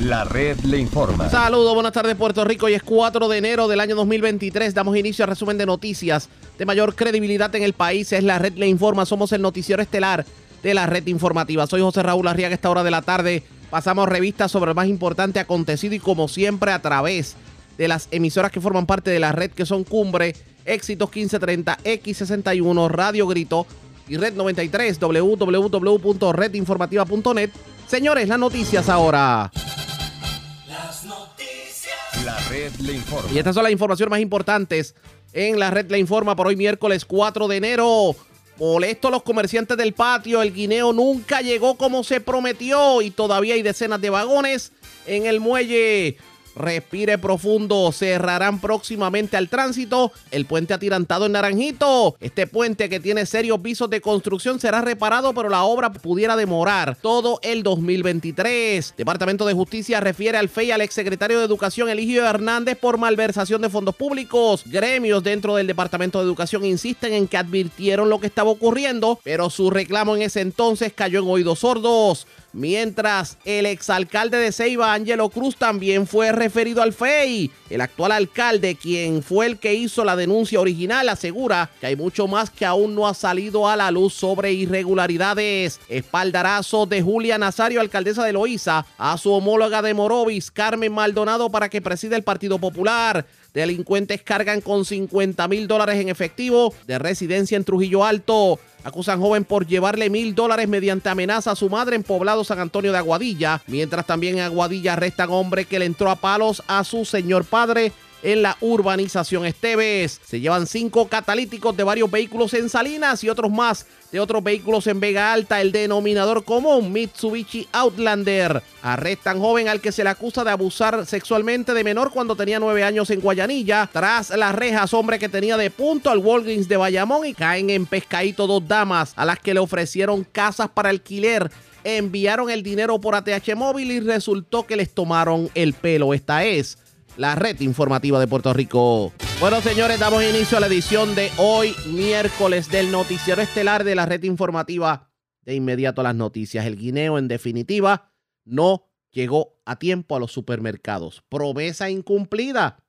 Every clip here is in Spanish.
La red le informa. Saludos, buenas tardes Puerto Rico. Hoy es 4 de enero del año 2023. Damos inicio al resumen de noticias de mayor credibilidad en el país. Es la red le informa. Somos el noticiero estelar de la red informativa. Soy José Raúl Arriaga. Esta hora de la tarde pasamos revistas sobre el más importante acontecido y como siempre a través de las emisoras que forman parte de la red que son Cumbre, Éxitos 1530, X61, Radio Grito y Red 93, www.redinformativa.net. Señores, las noticias ahora. La red le informa. Y estas son las informaciones más importantes en la red Le Informa por hoy miércoles 4 de enero. Molesto los comerciantes del patio, el guineo nunca llegó como se prometió y todavía hay decenas de vagones en el muelle. Respire profundo, cerrarán próximamente al tránsito el puente atirantado en Naranjito. Este puente que tiene serios visos de construcción será reparado, pero la obra pudiera demorar todo el 2023. Departamento de Justicia refiere al FEI al exsecretario de Educación Eligio Hernández por malversación de fondos públicos. Gremios dentro del Departamento de Educación insisten en que advirtieron lo que estaba ocurriendo, pero su reclamo en ese entonces cayó en oídos sordos. Mientras el exalcalde de Ceiba, Angelo Cruz, también fue referido al FEI. El actual alcalde, quien fue el que hizo la denuncia original, asegura que hay mucho más que aún no ha salido a la luz sobre irregularidades. Espaldarazo de Julia Nazario, alcaldesa de Loíza, a su homóloga de Morovis, Carmen Maldonado, para que presida el Partido Popular. Delincuentes cargan con 50 mil dólares en efectivo de residencia en Trujillo Alto. Acusan joven por llevarle mil dólares mediante amenaza a su madre en poblado San Antonio de Aguadilla, mientras también en Aguadilla arrestan hombre que le entró a palos a su señor padre en la urbanización Esteves. Se llevan cinco catalíticos de varios vehículos en Salinas y otros más de otros vehículos en Vega Alta, el denominador común Mitsubishi Outlander. Arrestan joven al que se le acusa de abusar sexualmente de menor cuando tenía nueve años en Guayanilla. Tras las rejas, hombre que tenía de punto al Walgreens de Bayamón y caen en pescadito dos damas a las que le ofrecieron casas para alquiler. Enviaron el dinero por ATH móvil y resultó que les tomaron el pelo. Esta es la red informativa de Puerto Rico. Bueno, señores, damos inicio a la edición de hoy, miércoles, del noticiero estelar de la red informativa. De inmediato a las noticias. El guineo, en definitiva, no llegó a tiempo a los supermercados. Promesa incumplida,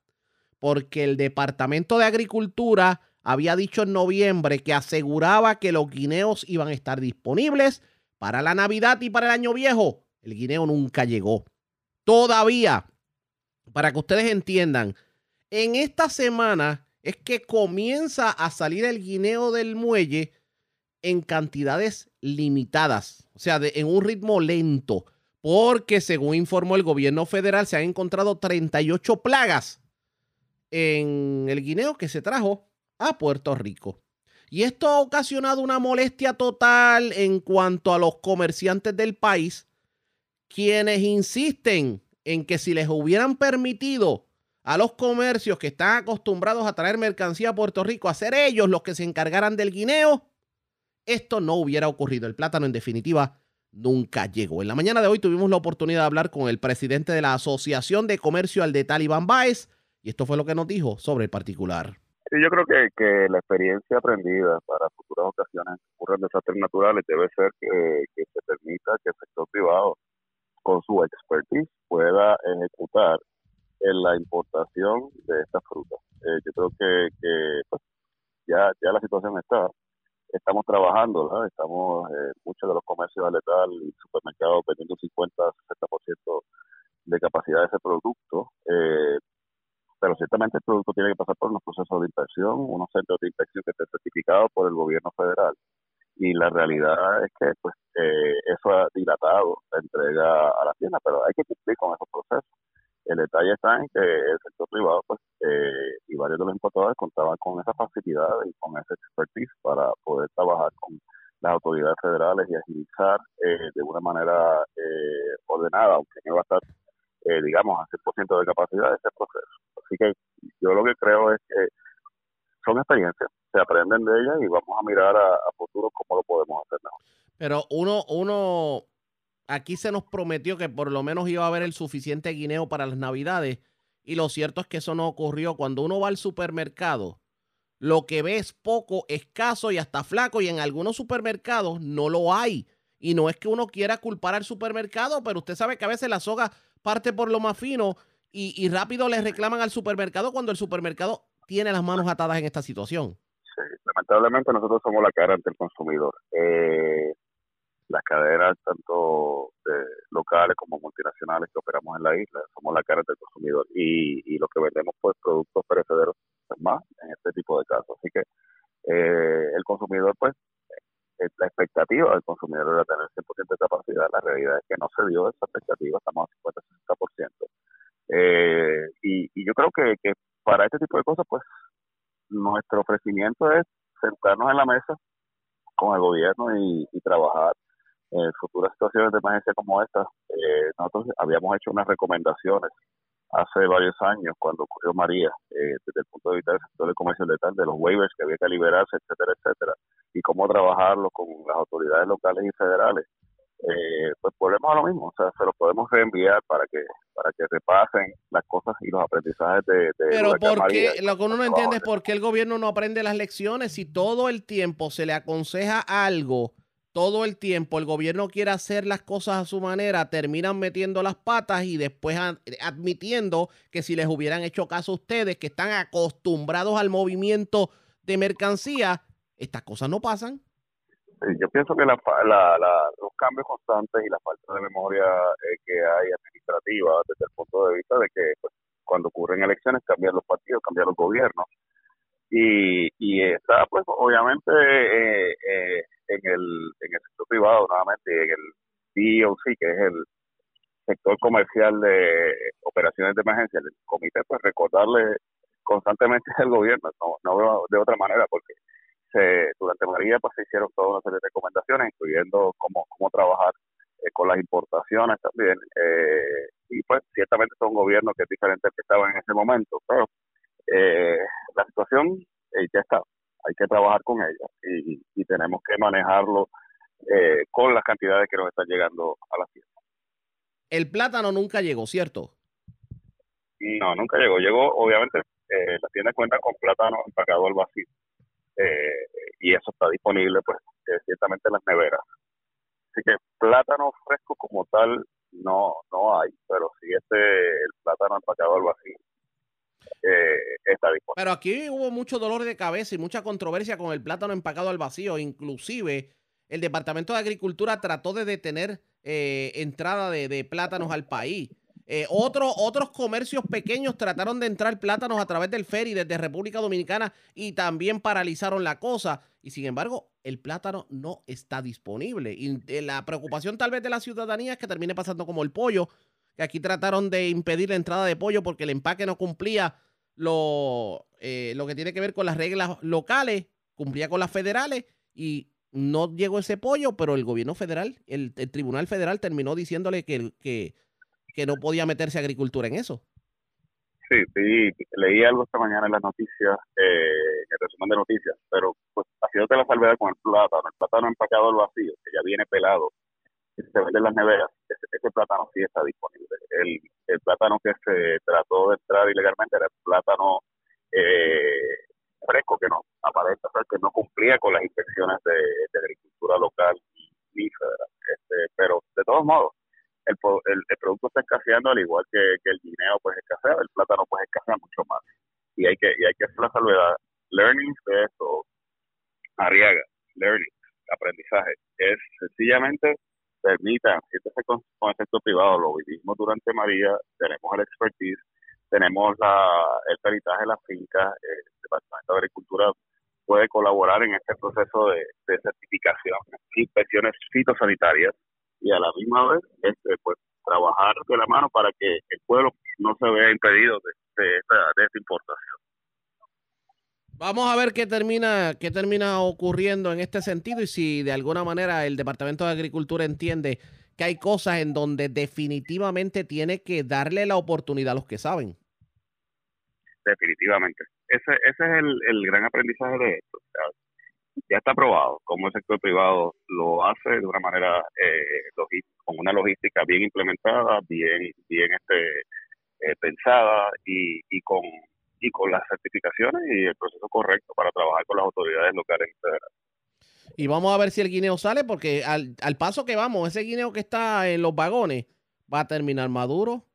porque el Departamento de Agricultura había dicho en noviembre que aseguraba que los guineos iban a estar disponibles para la Navidad y para el Año Viejo. El guineo nunca llegó. Todavía para que ustedes entiendan, en esta semana es que comienza a salir el guineo del muelle en cantidades limitadas, o sea, en un ritmo lento, porque según informó el gobierno federal, se han encontrado 38 plagas en el guineo que se trajo a Puerto Rico. Y esto ha ocasionado una molestia total en cuanto a los comerciantes del país, quienes insisten en que si les hubieran permitido a los comercios que están acostumbrados a traer mercancía a Puerto Rico a ser ellos los que se encargaran del guineo, esto no hubiera ocurrido. El plátano, en definitiva, nunca llegó. En la mañana de hoy tuvimos la oportunidad de hablar con el presidente de la Asociación de Comercio al de Talibán Baez, y esto fue lo que nos dijo sobre el particular. yo creo que, que, la experiencia aprendida para futuras ocasiones que ocurran desastres naturales debe ser que, que se permita que el sector privado con su expertise pueda ejecutar en la importación de estas frutas. Eh, yo creo que, pues, ya, la situación está. Estamos trabajando, estamos eh, muchos de los comercios letal y supermercados vendiendo 50, 60% de capacidad de ese producto. Eh, pero ciertamente el producto tiene que pasar por unos procesos de inspección, unos centros de inspección que estén certificados por el gobierno federal y la realidad es que pues eh, eso ha dilatado la entrega a la tienda, pero hay que cumplir con esos procesos. El detalle está en que el sector privado pues eh, y varios de los importadores contaban con esa facilidad y con ese expertise para poder trabajar con las autoridades federales y agilizar eh, de una manera ordenada, aunque no va a estar, digamos, a 100% de capacidad ese proceso. Así que yo lo que creo es que son experiencias, se aprenden de ellas y vamos a mirar a, futuro cómo lo podemos hacer. Pero uno, uno, aquí se nos prometió que por lo menos iba a haber el suficiente guineo para las navidades y lo cierto es que eso no ocurrió. Cuando uno va al supermercado, lo que ve es poco, escaso y hasta flaco y en algunos supermercados no lo hay. Y no es que uno quiera culpar al supermercado, pero usted sabe que a veces la soga parte por lo más fino y, y rápido le reclaman al supermercado cuando el supermercado tiene las manos atadas en esta situación. Lamentablemente nosotros somos la cara ante el consumidor. Eh, las cadenas, tanto locales como multinacionales que operamos en la isla, somos la cara ante el consumidor y, y lo que vendemos, pues, productos perecederos, pues, más en este tipo de casos. Así que eh, el consumidor, pues, eh, la expectativa del consumidor era tener 100% de capacidad, la realidad es que no se dio esa expectativa, estamos a 50-60%. Eh, y, y yo creo que, que para este tipo de cosas, pues nuestro ofrecimiento es sentarnos en la mesa con el gobierno y, trabajar en futuras situaciones de emergencia como esta. Eh, nosotros habíamos hecho unas recomendaciones hace varios años cuando ocurrió María, eh, desde el punto de vista del sector de comercio letal, de los waivers que había que liberarse, etcétera, etcétera, y cómo trabajarlo con las autoridades locales y federales eh, pues volvemos a lo mismo, o sea, se lo podemos reenviar para que para que repasen las cosas y los aprendizajes de... Pero porque lo que uno no entiende es por qué el gobierno no aprende las lecciones. Si todo el tiempo se le aconseja algo, todo el tiempo el gobierno quiere hacer las cosas a su manera, terminan metiendo las patas y después admitiendo que si les hubieran hecho caso a ustedes que están acostumbrados al movimiento de mercancía, estas cosas no pasan yo pienso que la, la, los cambios constantes y la falta de memoria eh, que hay administrativa desde el punto de vista de que pues, cuando ocurren elecciones cambian los partidos, cambian los gobiernos. Y, y está, pues, obviamente, eh, eh, en, el, en el sector privado, nuevamente, en el DOC, que es el sector comercial de operaciones de emergencia, el comité, pues, recordarle constantemente al gobierno, no, no veo de otra manera, porque durante María pues se hicieron toda una serie de recomendaciones, incluyendo cómo, cómo trabajar eh, con las importaciones también. Eh, y pues ciertamente son gobiernos que es diferente al que estaban en ese momento, pero eh, la situación ya está, hay que trabajar con ella y, y tenemos que manejarlo con las cantidades que nos están llegando a la tienda. El plátano nunca llegó, ¿cierto? No, nunca llegó. Llegó, obviamente, la tienda cuenta con plátano empacado al vacío eh, y eso está disponible pues eh, ciertamente en las neveras. Así que plátano fresco como tal no no hay, pero si este el plátano empacado al vacío eh, está disponible. Pero aquí hubo mucho dolor de cabeza y mucha controversia con el plátano empacado al vacío, inclusive el Departamento de Agricultura trató de detener entrada de, de plátanos al país. Eh, otros comercios pequeños trataron de entrar plátanos a través del ferry desde República Dominicana y también paralizaron la cosa. Y sin embargo, el plátano no está disponible. Y eh, la preocupación tal vez de la ciudadanía es que termine pasando como el pollo, que aquí trataron de impedir la entrada de pollo porque el empaque no cumplía lo, eh, lo que tiene que ver con las reglas locales, cumplía con las federales y no llegó ese pollo, pero el gobierno federal, el, Tribunal Federal terminó diciéndole que que no podía meterse agricultura en eso. Sí, sí, leí algo esta mañana en las noticias, eh, en el resumen de noticias, pero pues haciéndote la salvedad con el plátano, el plátano empacado al vacío, que ya viene pelado, que se vende en las neveras, ese, plátano sí está disponible. El, el, plátano que se trató de entrar ilegalmente era el plátano eh, fresco, que no aparece, que no cumplía con las inspecciones de, agricultura local y, federal. Este, pero de todos modos, el, el, producto está escaseando al igual que, el guineo pues escasea, el plátano pues escasea mucho más. Y hay que, y hay que hacer la salvedad. Learning de esto, Arriaga, learning, aprendizaje, es sencillamente permitan, este con, con el sector privado, lo vivimos durante María, tenemos el expertise, tenemos la, el peritaje de las fincas, el Departamento de Agricultura puede colaborar en este proceso de, de certificación, inspecciones fitosanitarias, y a la misma vez este, pues trabajar de la mano para que el pueblo no se vea impedido de, de, esta, de esta importación. Vamos a ver qué termina, qué termina ocurriendo en este sentido y si de alguna manera el Departamento de Agricultura entiende que hay cosas en donde definitivamente tiene que darle la oportunidad a los que saben. Definitivamente. Ese, ese es el, el gran aprendizaje de esto ya está probado cómo el sector privado lo hace de una manera eh, con una logística bien implementada, bien bien este eh, pensada y, y con y con las certificaciones y el proceso correcto para trabajar con las autoridades locales y federales. Y vamos a ver si el guineo sale, porque al, al paso que vamos, ese guineo que está en los vagones va a terminar maduro,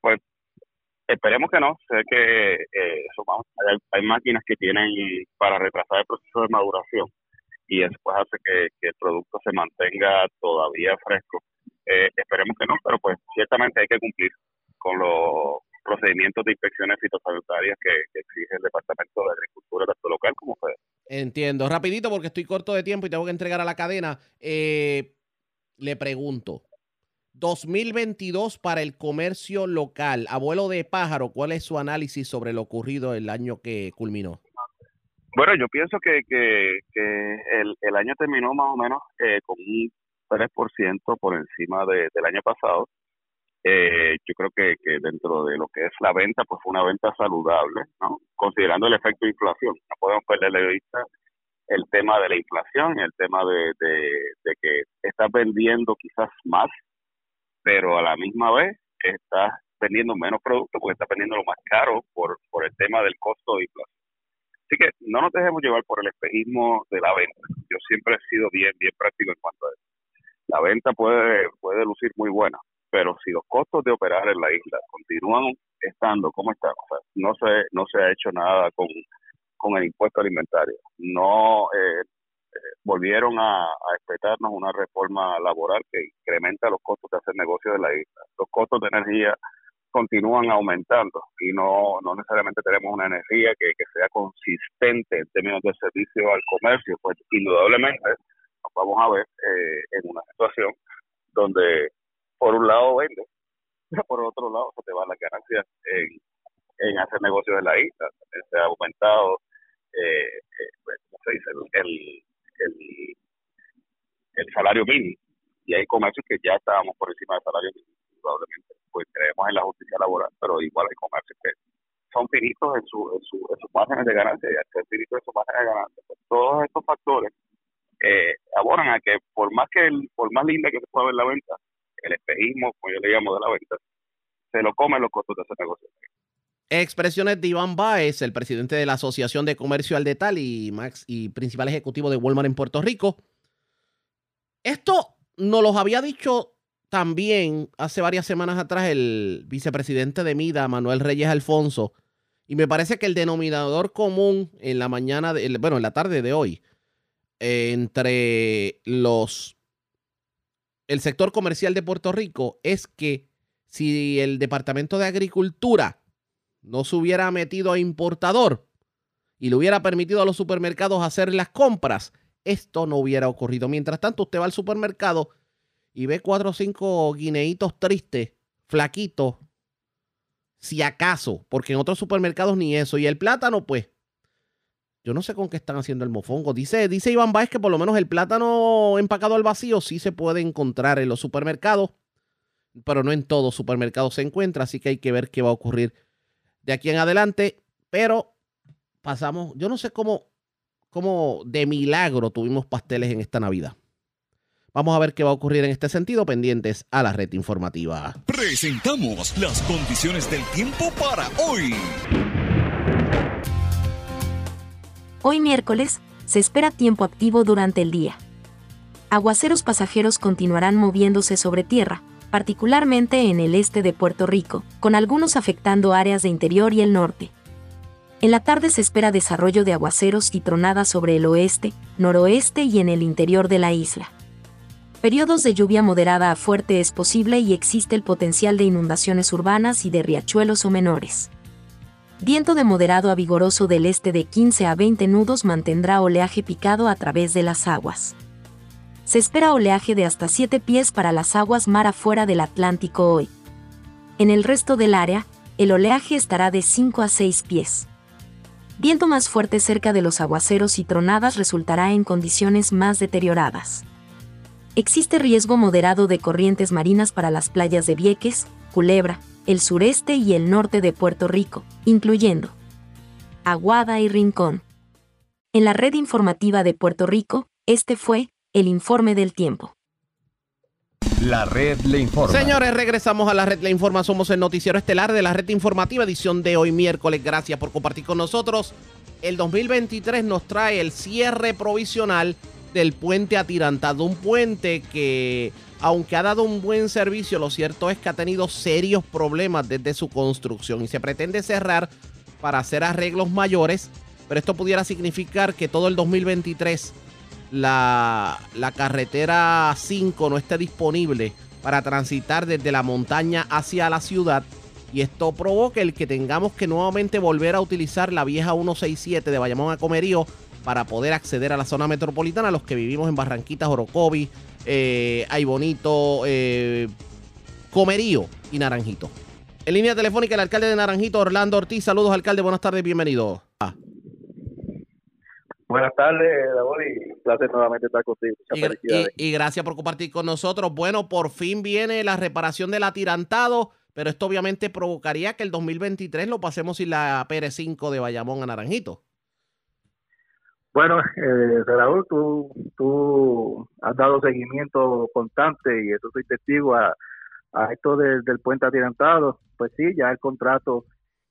Pues esperemos que no. Sé que eh, eso, hay, hay máquinas que tienen para retrasar el proceso de maduración y después hace que, el producto se mantenga todavía fresco. Eh, esperemos que no, pero pues ciertamente hay que cumplir con los procedimientos de inspecciones fitosanitarias que, exige el Departamento de Agricultura tanto local como federal. Entiendo. Rapidito porque estoy corto de tiempo y tengo que entregar a la cadena. Eh, le pregunto, 2022 para el comercio local. Abuelo de pájaro, ¿cuál es su análisis sobre lo ocurrido el año que culminó? Bueno, yo pienso que, que, el, el, año terminó más o menos eh, con un 3% por encima de, del año pasado. Eh, yo creo que, que dentro de lo que es la venta, pues fue una venta saludable, ¿no? Considerando el efecto de inflación. No podemos perder de vista el tema de la inflación el tema de, de, que estás vendiendo quizás más, pero a la misma vez estás vendiendo menos productos porque estás vendiendo lo más caro por, por el tema del costo de inflación. Así que no nos dejemos llevar por el espejismo de la venta. Yo siempre he sido bien, bien práctico en cuanto a eso. La venta puede, puede lucir muy buena, pero si los costos de operar en la isla continúan estando como están, o sea, no se, no se ha hecho nada con, con el impuesto alimentario. No eh, volvieron a, a una reforma laboral que incrementa los costos de hacer negocios en la isla. Los costos de energía continúan aumentando y no, no necesariamente tenemos una energía que, sea consistente en términos de servicio al comercio, pues indudablemente nos vamos a ver eh, en una situación donde por un lado vende, pero por otro lado se te van las ganancias en, hacer negocios en la isla. se ha aumentado, eh, eh pues, se dice? El, el, el, salario mínimo. Y hay comercios que ya estábamos por encima del salario mínimo, indudablemente pues creemos en la justicia laboral, pero igual hay comercios que son finitos en, su, en, su, en sus márgenes de ganancia. Y finitos en sus márgenes de ganancia, pues todos estos factores eh, abonan a que por más que el, por más linda que se pueda ver la venta, el espejismo, como yo le llamo de la venta, se lo comen los costos de ese negocio. Expresiones de Iván Baez, el presidente de la Asociación de Comercio al Detal y, Max, y principal ejecutivo de Walmart en Puerto Rico. Esto nos los había dicho también hace varias semanas atrás el vicepresidente de MIDA, Manuel Reyes Alfonso, y me parece que el denominador común en la mañana, bueno, en la tarde de hoy, entre los el sector comercial de Puerto Rico es que si el Departamento de Agricultura no se hubiera metido a importador y le hubiera permitido a los supermercados hacer las compras, esto no hubiera ocurrido. Mientras tanto, usted va al supermercado y ve cuatro o cinco guineitos tristes, flaquitos, si acaso, porque en otros supermercados ni eso. Y el plátano, pues, yo no sé con qué están haciendo el mofongo. Dice, dice Iván Báez que por lo menos el plátano empacado al vacío sí se puede encontrar en los supermercados, pero no en todos supermercados se encuentra, así que hay que ver qué va a ocurrir de aquí en adelante. Pero pasamos, yo no sé cómo, cómo de milagro tuvimos pasteles en esta Navidad. Vamos a ver qué va a ocurrir en este sentido, pendientes a la red informativa. Presentamos las condiciones del tiempo para hoy. Hoy miércoles, se espera tiempo activo durante el día. Aguaceros pasajeros continuarán moviéndose sobre tierra, particularmente en el este de Puerto Rico, con algunos afectando áreas de interior y el norte. En la tarde se espera desarrollo de aguaceros y tronadas sobre el oeste, noroeste y en el interior de la isla. Periodos de lluvia moderada a fuerte es posible y existe el potencial de inundaciones urbanas y de riachuelos o menores. Viento de moderado a vigoroso del este de 15 a 20 nudos mantendrá oleaje picado a través de las aguas. Se espera oleaje de hasta 7 pies para las aguas mar afuera del Atlántico hoy. En el resto del área, el oleaje estará de 5 a 6 pies. Viento más fuerte cerca de los aguaceros y tronadas resultará en condiciones más deterioradas. Existe riesgo moderado de corrientes marinas para las playas de Vieques, Culebra, el sureste y el norte de Puerto Rico, incluyendo Aguada y Rincón. En la red informativa de Puerto Rico, este fue el informe del tiempo. La red le informa. Señores, regresamos a la red le informa. Somos el noticiero estelar de la red informativa, edición de hoy miércoles. Gracias por compartir con nosotros. El 2023 nos trae el cierre provisional del puente atirantado, un puente que aunque ha dado un buen servicio, lo cierto es que ha tenido serios problemas desde su construcción y se pretende cerrar para hacer arreglos mayores, pero esto pudiera significar que todo el 2023 la, la carretera 5 no esté disponible para transitar desde la montaña hacia la ciudad y esto provoca el que tengamos que nuevamente volver a utilizar la vieja 167 de Bayamón a Comerío para poder acceder a la zona metropolitana, los que vivimos en Barranquitas, Orocovi, eh, Ay Bonito, eh, Comerío y Naranjito. En línea telefónica el alcalde de Naranjito, Orlando Ortiz. Saludos, alcalde. Buenas tardes, bienvenido. Buenas tardes, David, y placer nuevamente estar contigo. Y, y, gracias por compartir con nosotros. Bueno, por fin viene la reparación del atirantado, pero esto obviamente provocaría que el 2023 lo pasemos sin la PR5 de Bayamón a Naranjito. Bueno, eh, Raúl, tú, tú has dado seguimiento constante y eso soy testigo a, a esto del puente atirantado. Pues sí, ya el contrato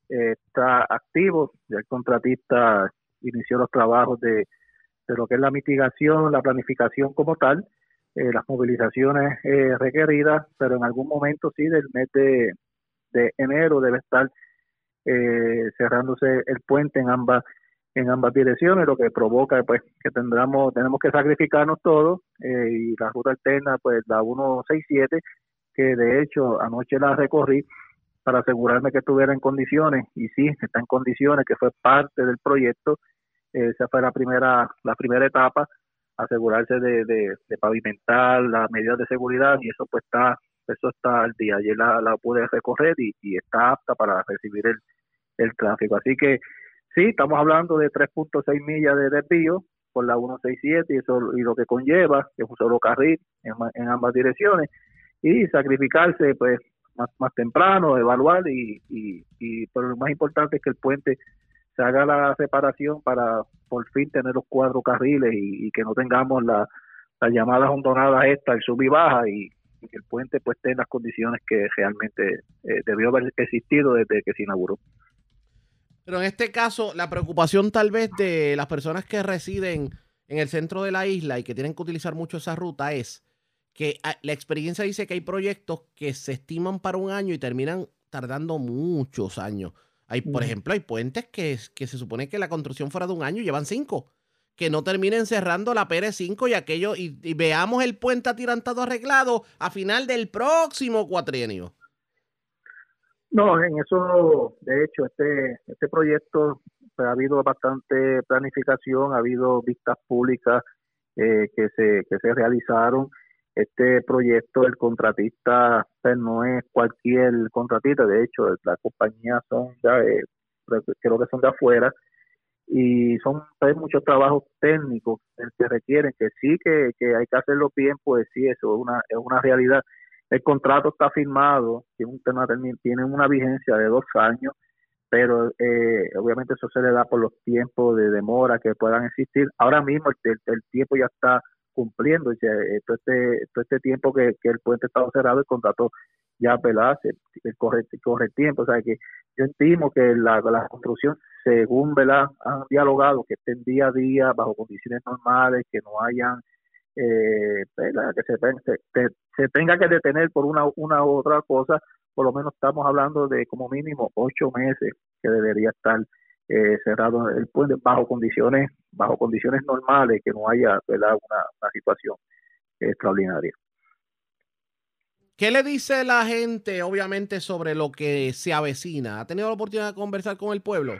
eh, está activo, ya el contratista inició los trabajos de, lo que es la mitigación, la planificación como tal, eh, las movilizaciones eh, requeridas, pero en algún momento sí del mes de, enero debe estar eh, cerrándose el puente en ambas en ambas direcciones, lo que provoca pues que tendremos tenemos que sacrificarnos todos y la ruta alterna pues la 167 que de hecho anoche la recorrí para asegurarme que estuviera en condiciones y sí está en condiciones que fue parte del proyecto esa fue la primera, la primera etapa, asegurarse de, de, pavimentar las medidas de seguridad y eso pues está, eso está al día. Ayer la, la pude recorrer y, y, está apta para recibir el, el tráfico. Así que sí, estamos hablando de 3.6 millas de desvío por la 167 y eso y lo que conlleva, es un solo carril en, en ambas direcciones y sacrificarse pues más, más temprano, evaluar y, y, pero lo más importante es que el puente se haga la separación para por fin tener los cuatro carriles y, que no tengamos la, las llamadas hondonadas estas, el sub y baja y, que el puente pues esté en las condiciones que realmente eh, debió haber existido desde que se inauguró. Pero en este caso, la preocupación tal vez de las personas que residen en el centro de la isla y que tienen que utilizar mucho esa ruta es que ah, la experiencia dice que hay proyectos que se estiman para un año y terminan tardando muchos años. Hay, por ejemplo, hay puentes que, que se supone que la construcción fuera de un año y llevan cinco. Que no terminen cerrando la PR5 y aquello, y, veamos el puente atirantado arreglado a final del próximo cuatrienio. No, en eso, de hecho, este, este proyecto pues, ha habido bastante planificación, ha habido vistas públicas eh, que, se, que se realizaron este proyecto el contratista pues, no es cualquier contratista, de hecho las compañías son de, creo que son de afuera y son hay muchos trabajos técnicos que requieren que sí que, hay que hacerlo bien, pues sí, eso es una, es una realidad. El contrato está firmado, tiene, un tema, tiene una vigencia de dos años, pero eh, obviamente eso se le da por los tiempos de demora que puedan existir. Ahora mismo el tiempo ya está cumpliendo. Todo, este, todo este tiempo que, el puente estaba cerrado, el contrato ya el corre, corre tiempo. O sea que yo estimo que la, construcción, según ¿verdad? han dialogado, que estén día a día bajo condiciones normales, que no hayan, eh, que se, se, tenga que detener por una, una u otra cosa, por lo menos estamos hablando de como mínimo ocho meses que debería estar eh, cerrado el puente bajo condiciones bajo condiciones normales que no haya Una, una situación extraordinaria ¿Qué le dice la gente, obviamente, sobre lo que se avecina? ¿Ha tenido la oportunidad de conversar con el pueblo?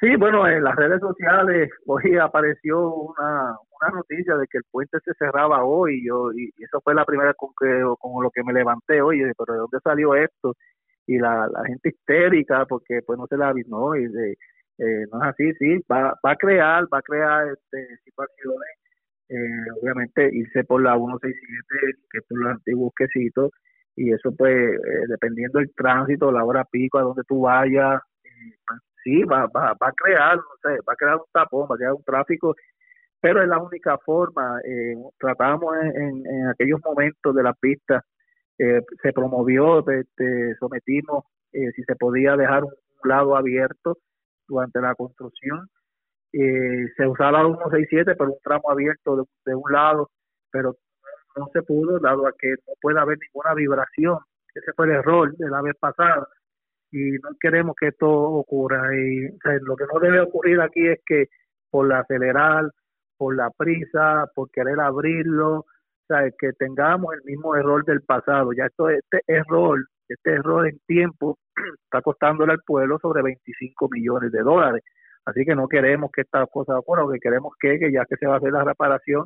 Sí, bueno, en las redes sociales hoy apareció una, una noticia de que el puente se cerraba hoy yo, y eso fue la primera con, que, con lo que me levanté hoy, pero ¿de dónde salió esto? Y la, la gente histérica porque pues no se la no y de, eh, no es así sí va, va a crear va a crear este, situaciones eh, obviamente irse por la 167 que es por los antiguos y eso pues eh, dependiendo del tránsito la hora pico a donde tú vayas pues, sí va, va, va a crear no sé va a crear un tapón va a crear un tráfico pero es la única forma tratamos en, en aquellos momentos de la pista eh, se promovió, este, sometimos eh, si se podía dejar un lado abierto durante la construcción. Eh, se usaba la 167, pero un tramo abierto de, un lado, pero no se pudo, dado a que no puede haber ninguna vibración. Ese fue el error de la vez pasada y no queremos que esto ocurra. Y lo que no debe ocurrir aquí es que por la acelerar, por la prisa, por querer abrirlo, sea, que tengamos el mismo error del pasado. Ya esto, este error, este error en tiempo está costándole al pueblo sobre 25 millones de dólares. Así que no queremos que esta cosa ocurra, lo que queremos que, que ya que se va a hacer la reparación,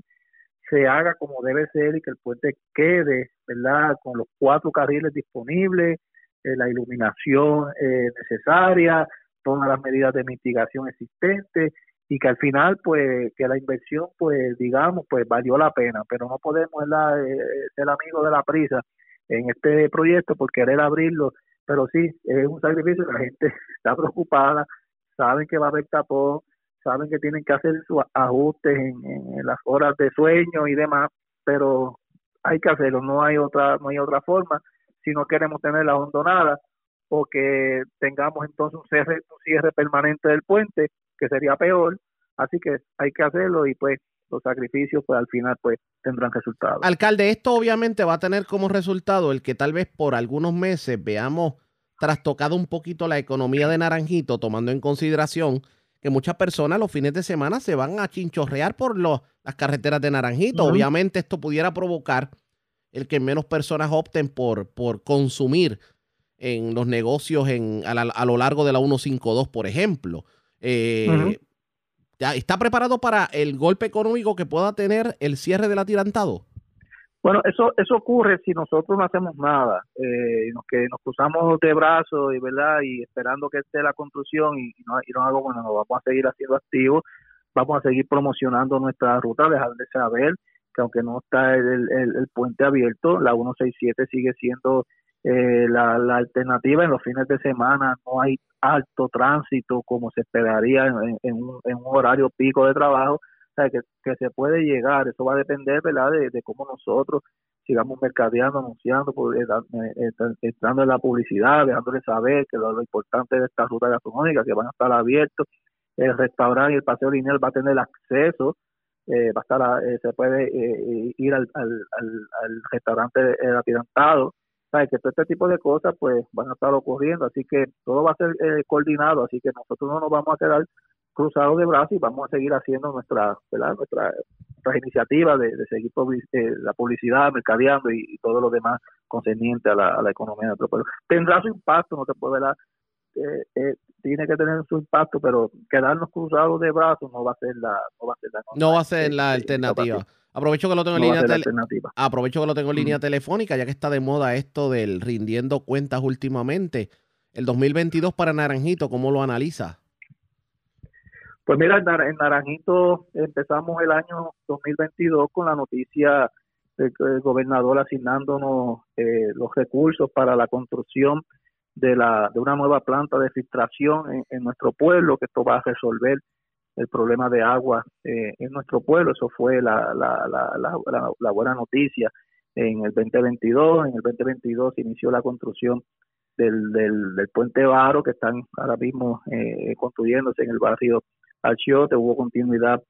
se haga como debe ser y que el puente quede, ¿verdad? Con los cuatro carriles disponibles, eh, la iluminación eh, necesaria, todas las medidas de mitigación existentes y que al final pues que la inversión pues digamos pues valió la pena pero no podemos eh, ser amigos de la prisa en este proyecto por querer abrirlo pero sí es un sacrificio la gente está preocupada saben que va a haber tapón saben que tienen que hacer sus ajustes en, en, las horas de sueño y demás pero hay que hacerlo no hay otra no hay otra forma si no queremos tener la hondonada o que tengamos entonces un cierre, un cierre permanente del puente, que sería peor. Así que hay que hacerlo y pues los sacrificios pues al final pues tendrán resultados. Alcalde, esto obviamente va a tener como resultado el que tal vez por algunos meses veamos trastocado un poquito la economía de Naranjito, tomando en consideración que muchas personas los fines de semana se van a chinchorrear por los, las carreteras de Naranjito. Obviamente esto pudiera provocar el que menos personas opten por, por consumir en los negocios en, a, lo largo de la 152, por ejemplo. Eh, ¿Está preparado para el golpe económico que pueda tener el cierre del atirantado? Bueno, eso eso ocurre si nosotros no hacemos nada, eh, que nos cruzamos de brazos y verdad y esperando que esté la construcción y, no, y no hago bueno, nos vamos a seguir haciendo activos, vamos a seguir promocionando nuestra ruta, dejar de saber que aunque no está el, el, puente abierto, la 167 sigue siendo eh, la, alternativa en los fines de semana, no hay alto tránsito como se esperaría en, un, horario pico de trabajo, o que, se puede llegar, eso va a depender ¿verdad? De, cómo nosotros sigamos mercadeando, anunciando, pues, eh, entrando en la publicidad, dejándole saber que lo, importante de esta ruta gastronómica, que van a estar abiertos, el restaurante y el paseo lineal va a tener acceso eh, va a estar, eh, se puede eh, ir al, al, al, restaurante atirantado, ¿sabes? que todo este tipo de cosas pues van a estar ocurriendo, así que todo va a ser coordinado, así que nosotros no nos vamos a quedar cruzados de brazos y vamos a seguir haciendo nuestra, ¿verdad? nuestra nuestras iniciativas de, seguir la publicidad, mercadeando y, todo lo demás concerniente a la, a la economía de nuestro pueblo. Tendrá su impacto, no te puedo dar eh, eh, tiene que tener su impacto, pero quedarnos cruzados de brazos no va a ser la no va a ser la, no va a ser la alternativa. Aprovecho que lo tengo en línea aprovecho que lo tengo en línea telefónica, ya que está de moda esto del rindiendo cuentas últimamente. El 2022 para Naranjito, ¿cómo lo analiza? Pues mira, en Naranjito empezamos el año 2022 con la noticia del gobernador asignándonos eh, los recursos para la construcción de, la, de una nueva planta de filtración en, nuestro pueblo, que esto va a resolver el problema de agua eh, en nuestro pueblo. Eso fue la, la, la, la, buena noticia en el 2022. En el 2022 se inició la construcción del, del, puente Varo, que están ahora mismo eh, construyéndose en el barrio Alchiote. Hubo continuidad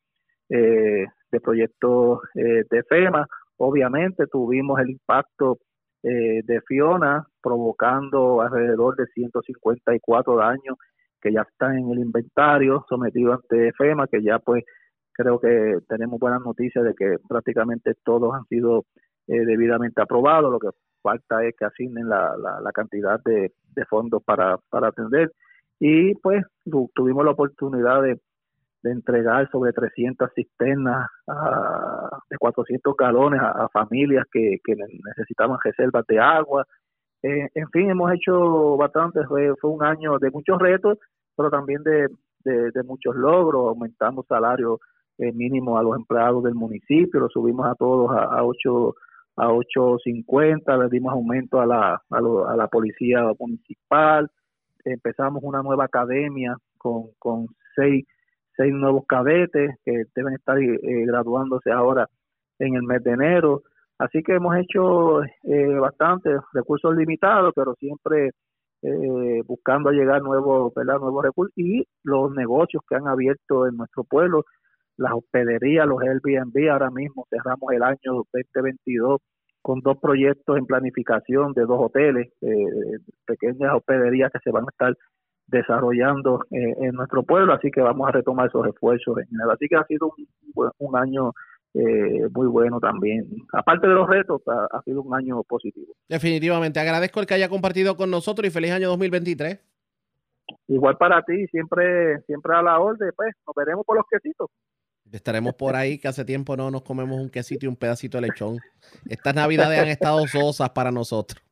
eh, de proyectos eh, de FEMA. Obviamente tuvimos el impacto eh, de Fiona, provocando alrededor de 154 daños que ya están en el inventario sometido ante FEMA, que ya pues creo que tenemos buenas noticias de que prácticamente todos han sido eh, debidamente aprobados, lo que falta es que asignen la, la, cantidad de, de fondos para, para atender y pues tuvimos la oportunidad de de entregar sobre 300 cisternas de 400 galones a, familias que, que, necesitaban reservas de agua. Eh, en fin, hemos hecho bastante, fue, fue un año de muchos retos, pero también de, muchos logros. Aumentamos salarios eh, mínimos a los empleados del municipio, lo subimos a todos a, a 8 a 8.50, le dimos aumento a la, a, a la policía municipal, empezamos una nueva academia con, con seis seis nuevos cadetes que deben estar eh, graduándose ahora en el mes de enero. Así que hemos hecho eh, bastantes recursos limitados, pero siempre eh, buscando llegar nuevos, ¿verdad? nuevos recursos y los negocios que han abierto en nuestro pueblo. las hospederías, los Airbnb. Ahora mismo cerramos el año 2022 con dos proyectos en planificación de dos hoteles, eh, pequeñas hospederías que se van a estar desarrollando eh, en nuestro pueblo, así que vamos a retomar esos esfuerzos. Así que ha sido un, un año eh, muy bueno también. Aparte de los retos, ha, sido un año positivo. Definitivamente, agradezco el que haya compartido con nosotros y feliz año 2023. Igual para ti, siempre siempre a la orden, pues nos veremos por los quesitos. Estaremos por ahí, que hace tiempo no nos comemos un quesito y un pedacito de lechón. Estas navidades han estado sosas para nosotros.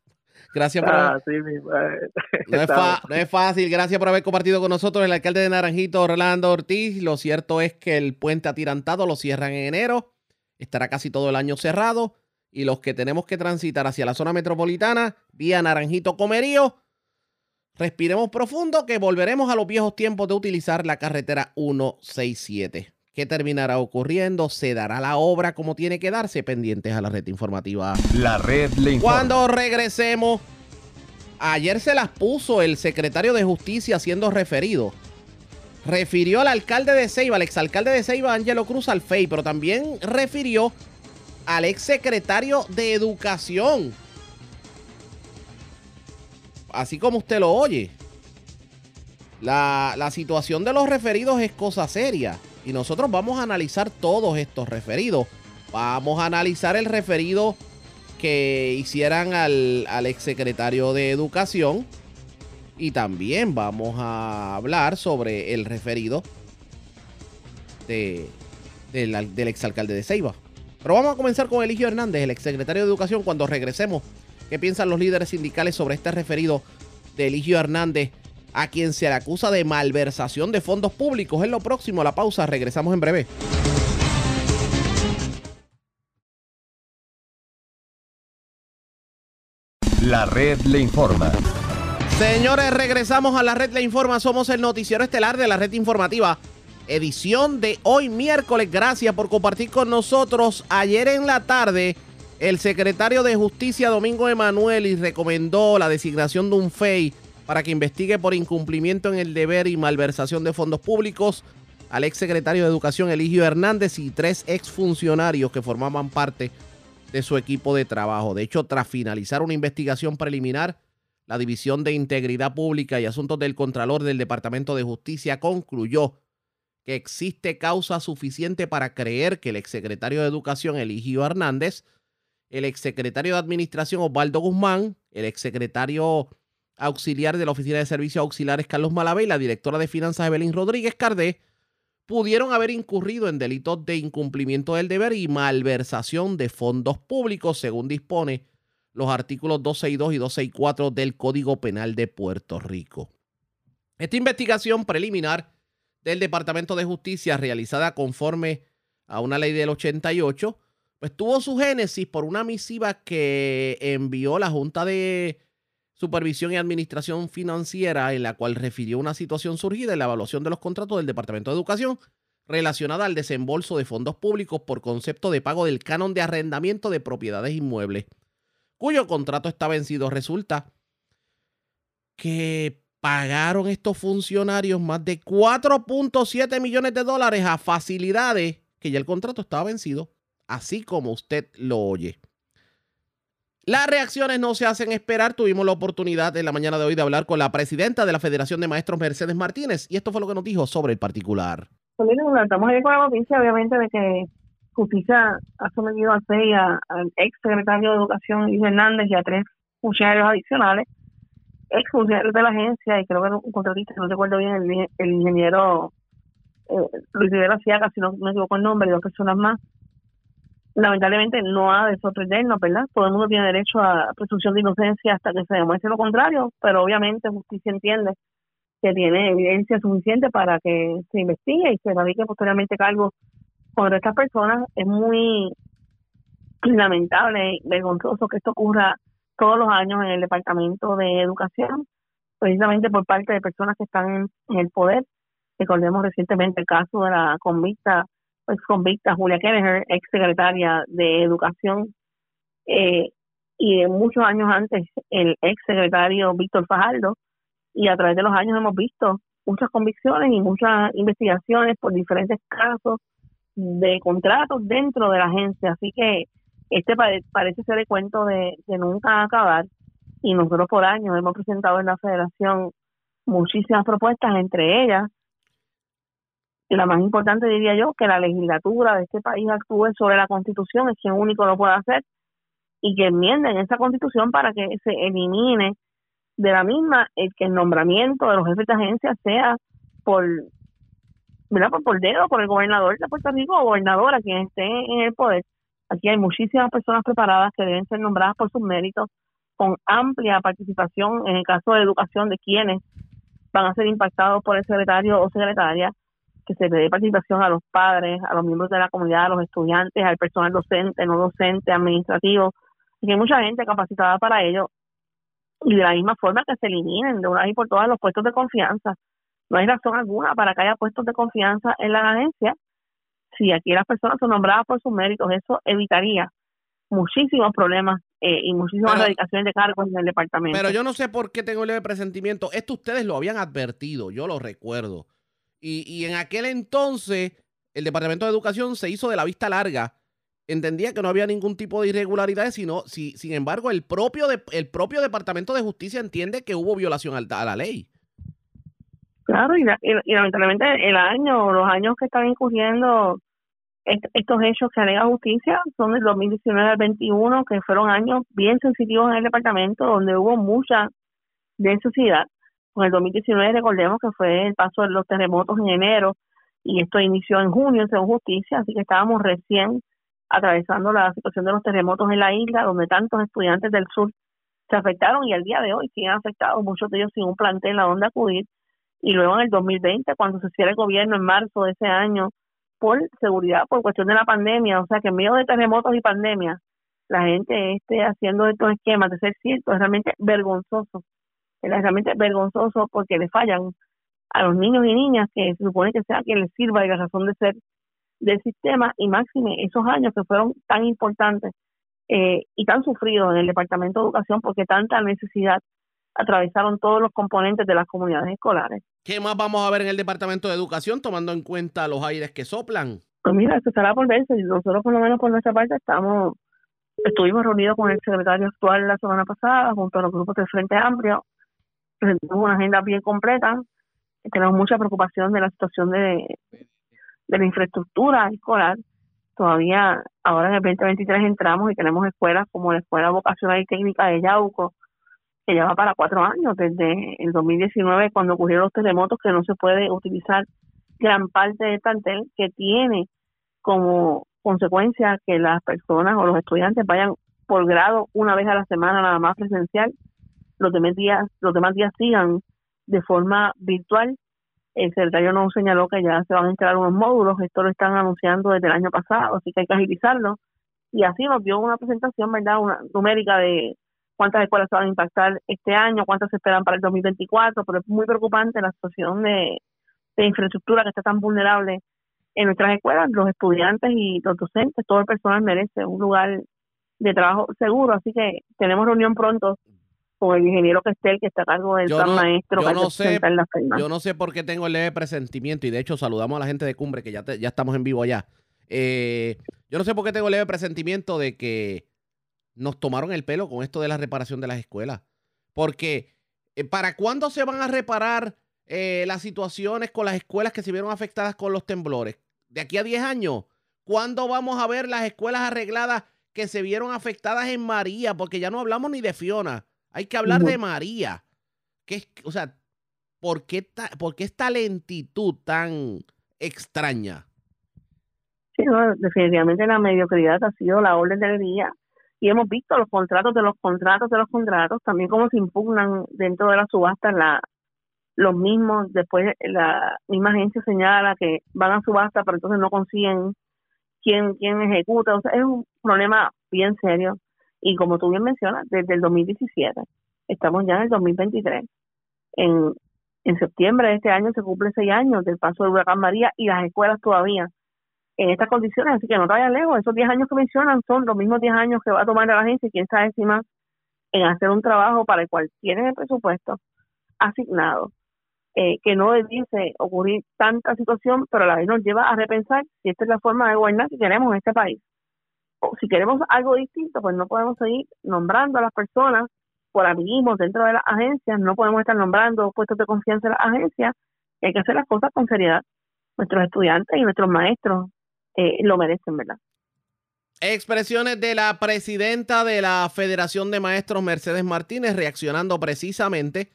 Gracias por ah, no, es no, es fácil. Gracias por haber compartido con nosotros el alcalde de Naranjito, Orlando Ortiz. Lo cierto es que el puente atirantado lo cierran en enero. Estará casi todo el año cerrado. Y los que tenemos que transitar hacia la zona metropolitana, vía Naranjito Comerío, respiremos profundo que volveremos a los viejos tiempos de utilizar la carretera 167. ¿Qué terminará ocurriendo? ¿Se dará la obra como tiene que darse? Pendientes a la red informativa. La red le informa. Cuando regresemos, ayer se las puso el secretario de Justicia siendo referido. Refirió al alcalde de Ceiba, al exalcalde de Ceiba, Ángelo Cruz Alfei, pero también refirió al exsecretario de Educación. Así como usted lo oye. La, la situación de los referidos es cosa seria. Y nosotros vamos a analizar todos estos referidos. Vamos a analizar el referido que hicieran al, exsecretario de Educación. Y también vamos a hablar sobre el referido de, del, exalcalde de Ceiba. Pero vamos a comenzar con Eligio Hernández, el exsecretario de Educación, cuando regresemos. ¿Qué piensan los líderes sindicales sobre este referido de Eligio Hernández a quien se le acusa de malversación de fondos públicos. En lo próximo, la pausa, regresamos en breve. La red le informa. Señores, regresamos a la red le informa. Somos el noticiero estelar de la red informativa. Edición de hoy miércoles. Gracias por compartir con nosotros. Ayer en la tarde, el secretario de Justicia, Domingo Emanuel, recomendó la designación de un FEI para que investigue por incumplimiento en el deber y malversación de fondos públicos al ex secretario de Educación Eligio Hernández y tres ex funcionarios que formaban parte de su equipo de trabajo. De hecho, tras finalizar una investigación preliminar, la División de Integridad Pública y Asuntos del Contralor del Departamento de Justicia concluyó que existe causa suficiente para creer que el exsecretario de Educación Eligio Hernández, el exsecretario de Administración Osvaldo Guzmán, el exsecretario auxiliar de la Oficina de Servicios Auxiliares Carlos Malave y la directora de Finanzas Evelyn Rodríguez Cardé pudieron haber incurrido en delitos de incumplimiento del deber y malversación de fondos públicos, según dispone los artículos 262 y 264 del Código Penal de Puerto Rico. Esta investigación preliminar del Departamento de Justicia realizada conforme a una ley del 88, pues tuvo su génesis por una misiva que envió la Junta de Supervisión y Administración Financiera, en la cual refirió una situación surgida en la evaluación de los contratos del Departamento de Educación relacionada al desembolso de fondos públicos por concepto de pago del canon de arrendamiento de propiedades inmuebles, cuyo contrato está vencido. Resulta que pagaron estos funcionarios más de 4.7 millones de dólares a facilidades que ya el contrato estaba vencido, así como usted lo oye. Las reacciones no se hacen esperar. Tuvimos la oportunidad en la mañana de hoy de hablar con la presidenta de la Federación de Maestros, Mercedes Martínez, y esto fue lo que nos dijo sobre el particular. Pues estamos ahí con la noticia, obviamente, de que Justicia ha sometido a seis al ex secretario de Educación, Luis Hernández, y a tres funcionarios adicionales, ex funcionarios de la agencia, y creo que un contratista, no recuerdo bien, el, el ingeniero eh, Luis Rivera Ciaga, si no me equivoco el nombre, y dos personas más, lamentablemente no ha de sorprendernos, ¿verdad? Todo el mundo tiene derecho a presunción de inocencia hasta que se demuestre lo contrario, pero obviamente justicia entiende que tiene evidencia suficiente para que se investigue y se radique posteriormente cargo contra estas personas. Es muy lamentable y vergonzoso que esto ocurra todos los años en el Departamento de Educación, precisamente por parte de personas que están en el poder. Recordemos recientemente el caso de la convicta ex convicta Julia Kelleher, ex secretaria de Educación, eh, y muchos años antes el ex secretario Víctor Fajardo, y a través de los años hemos visto muchas convicciones y muchas investigaciones por diferentes casos de contratos dentro de la agencia. Así que este parece ser el cuento de nunca acabar y nosotros por años hemos presentado en la federación muchísimas propuestas, entre ellas la más importante diría yo que la legislatura de este país actúe sobre la constitución, es quien único lo puede hacer, y que enmienden esa constitución para que se elimine de la misma el que el nombramiento de los jefes de agencia sea por ¿verdad? Por, por dedo, por el gobernador de Puerto Rico o gobernadora, quien esté en el poder. Aquí hay muchísimas personas preparadas que deben ser nombradas por sus méritos, con amplia participación en el caso de educación de quienes van a ser impactados por el secretario o secretaria, que se le dé participación a los padres, a los miembros de la comunidad, a los estudiantes, al personal docente, no docente, administrativo, y que hay mucha gente capacitada para ello, y de la misma forma que se eliminen de una vez por todas los puestos de confianza. No hay razón alguna para que haya puestos de confianza en la agencia. Si aquí las personas son nombradas por sus méritos, eso evitaría muchísimos problemas eh, y muchísimas dedicaciones de cargos en el departamento. Pero yo no sé por qué tengo el presentimiento. Esto ustedes lo habían advertido, yo lo recuerdo. Y, y en aquel entonces el Departamento de Educación se hizo de la vista larga. Entendía que no había ningún tipo de irregularidades, sino, si, sin embargo, el propio, de, el propio Departamento de Justicia entiende que hubo violación a la ley. Claro, y, y, lamentablemente el año, los años que están incurriendo estos hechos que alega justicia son del 2019 al 21, que fueron años bien sensitivos en el departamento, donde hubo mucha necesidad. Con el 2019 recordemos que fue el paso de los terremotos en enero y esto inició en junio según justicia, así que estábamos recién atravesando la situación de los terremotos en la isla, donde tantos estudiantes del sur se afectaron y al día de hoy siguen afectados, muchos de ellos sin un plantel a donde acudir. Y luego en el 2020, cuando se cierra el gobierno en marzo de ese año, por seguridad, por cuestión de la pandemia, o sea que en medio de terremotos y pandemia, la gente esté haciendo estos esquemas de ser cierto, es realmente vergonzoso. Es realmente vergonzoso porque le fallan a los niños y niñas que se supone que sea quien les sirva y la razón de ser del sistema y máxime esos años que fueron tan importantes eh, y tan sufridos en el Departamento de Educación porque tanta necesidad atravesaron todos los componentes de las comunidades escolares. ¿Qué más vamos a ver en el Departamento de Educación tomando en cuenta los aires que soplan? Pues mira, eso estará por verse. Nosotros por lo menos por nuestra parte estamos, estuvimos reunidos con el secretario actual la semana pasada junto a los grupos del Frente Amplio. Presentamos una agenda bien completa. Tenemos mucha preocupación de la situación de, de la infraestructura escolar. Todavía ahora en el 2023 entramos y tenemos escuelas como la Escuela Vocacional y Técnica de Yauco, que lleva para cuatro años, desde el 2019 cuando ocurrieron los terremotos, que no se puede utilizar gran parte de plantel que tiene como consecuencia que las personas o los estudiantes vayan por grado una vez a la semana nada más presencial, los demás días, los demás días sigan de forma virtual el secretario nos señaló que ya se van a instalar unos módulos, esto lo están anunciando desde el año pasado, así que hay que agilizarlo. Y así nos dio una presentación, ¿verdad? Una numérica de cuántas escuelas se van a impactar este año, cuántas se esperan para el 2024, pero es muy preocupante la situación de, infraestructura que está tan vulnerable en nuestras escuelas. Los estudiantes y los docentes, todo el personal merece un lugar de trabajo seguro, así que tenemos reunión pronto con el ingeniero Castel que está a cargo del plan maestro. Yo no, sé, yo no sé por qué tengo el leve presentimiento y de hecho saludamos a la gente de Cumbre que ya, ya estamos en vivo allá. Eh, yo no sé por qué tengo el leve presentimiento de que nos tomaron el pelo con esto de la reparación de las escuelas. Porque eh, ¿para cuándo se van a reparar eh, las situaciones con las escuelas que se vieron afectadas con los temblores? ¿De aquí a 10 años? ¿Cuándo vamos a ver las escuelas arregladas que se vieron afectadas en María? Porque ya no hablamos ni de Fiona. Hay que hablar de María. Que o sea, ¿por qué, ¿por qué esta lentitud tan extraña? Sí, definitivamente la mediocridad ha sido la orden del día y hemos visto los contratos de los contratos de los contratos, también cómo se impugnan dentro de la subasta la, los mismos, después la misma agencia señala que van a subasta, pero entonces no consiguen quién, quién ejecuta, o sea, es un problema bien serio y como tú bien mencionas, desde el 2017, estamos ya en el 2023. En, en septiembre de este año se cumple seis años del paso del huracán María y las escuelas todavía en estas condiciones, así que no te vayas lejos, esos 10 años que mencionan son los mismos 10 años que va a tomar la agencia quién sabe si más en hacer un trabajo para el cual tienen el presupuesto asignado eh, que no debiese ocurrir tanta situación, pero a la vez nos lleva a repensar si esta es la forma de gobernar que queremos en este país. Si queremos algo distinto, pues no podemos seguir nombrando a las personas por amiguismo dentro de las agencias, no podemos estar nombrando puestos de confianza en las agencias, hay que hacer las cosas con seriedad. Nuestros estudiantes y nuestros maestros eh, lo merecen, ¿verdad? Expresiones de la presidenta de la Federación de Maestros, Mercedes Martínez, reaccionando precisamente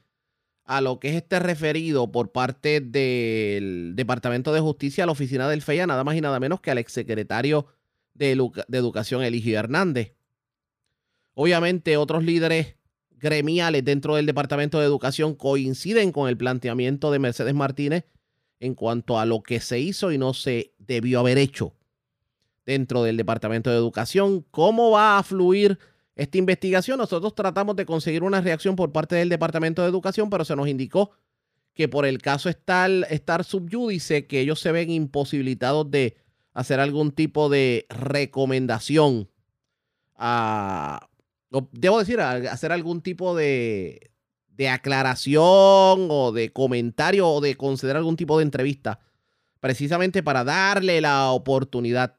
a lo que es este referido por parte del Departamento de Justicia a la oficina del FEA, nada más y nada menos que al exsecretario de, Educación, Eligio Hernández. Obviamente, otros líderes gremiales dentro del Departamento de Educación coinciden con el planteamiento de Mercedes Martínez en cuanto a lo que se hizo y no se debió haber hecho dentro del Departamento de Educación. ¿Cómo va a fluir esta investigación? Nosotros tratamos de conseguir una reacción por parte del Departamento de Educación, pero se nos indicó que por el caso estar, estar subyúdice, que ellos se ven imposibilitados de hacer algún tipo de recomendación a, debo decir, hacer algún tipo de, de aclaración o de comentario o de conceder algún tipo de entrevista, precisamente para darle la oportunidad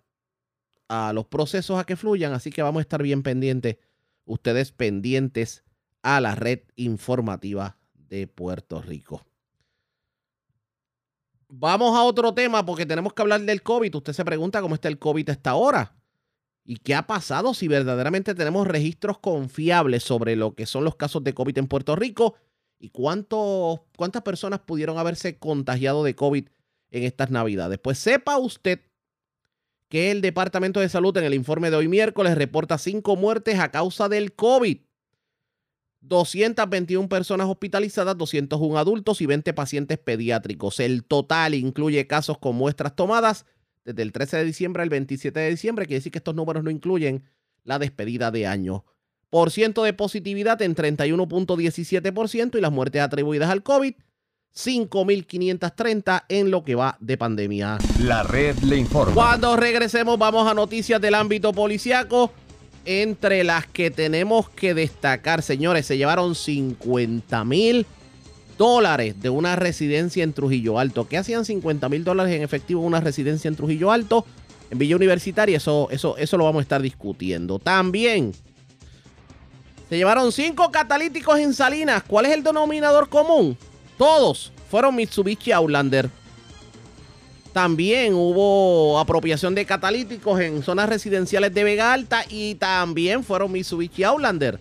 a los procesos a que fluyan, así que vamos a estar bien pendientes, ustedes pendientes a la red informativa de Puerto Rico. Vamos a otro tema porque tenemos que hablar del COVID. Usted se pregunta cómo está el COVID a esta hora y qué ha pasado si verdaderamente tenemos registros confiables sobre lo que son los casos de COVID en Puerto Rico y cuánto, cuántas personas pudieron haberse contagiado de COVID en estas navidades. Pues sepa usted que el Departamento de Salud en el informe de hoy miércoles reporta cinco muertes a causa del COVID. 221 personas hospitalizadas, 201 adultos y 20 pacientes pediátricos. El total incluye casos con muestras tomadas desde el 13 de diciembre al 27 de diciembre. Quiere decir que estos números no incluyen la despedida de año. Por ciento de positividad en 31.17% y las muertes atribuidas al COVID 5.530 en lo que va de pandemia. La red le informa. Cuando regresemos vamos a noticias del ámbito policiaco. Entre las que tenemos que destacar, señores, se llevaron 50 mil dólares de una residencia en Trujillo Alto. ¿Qué hacían 50 mil dólares en efectivo en una residencia en Trujillo Alto? En Villa Universitaria, eso, eso, eso lo vamos a estar discutiendo. También se llevaron cinco catalíticos en Salinas. ¿Cuál es el denominador común? Todos fueron Mitsubishi Outlander. También hubo apropiación de catalíticos en zonas residenciales de Vega Alta y también fueron Mitsubishi Outlander.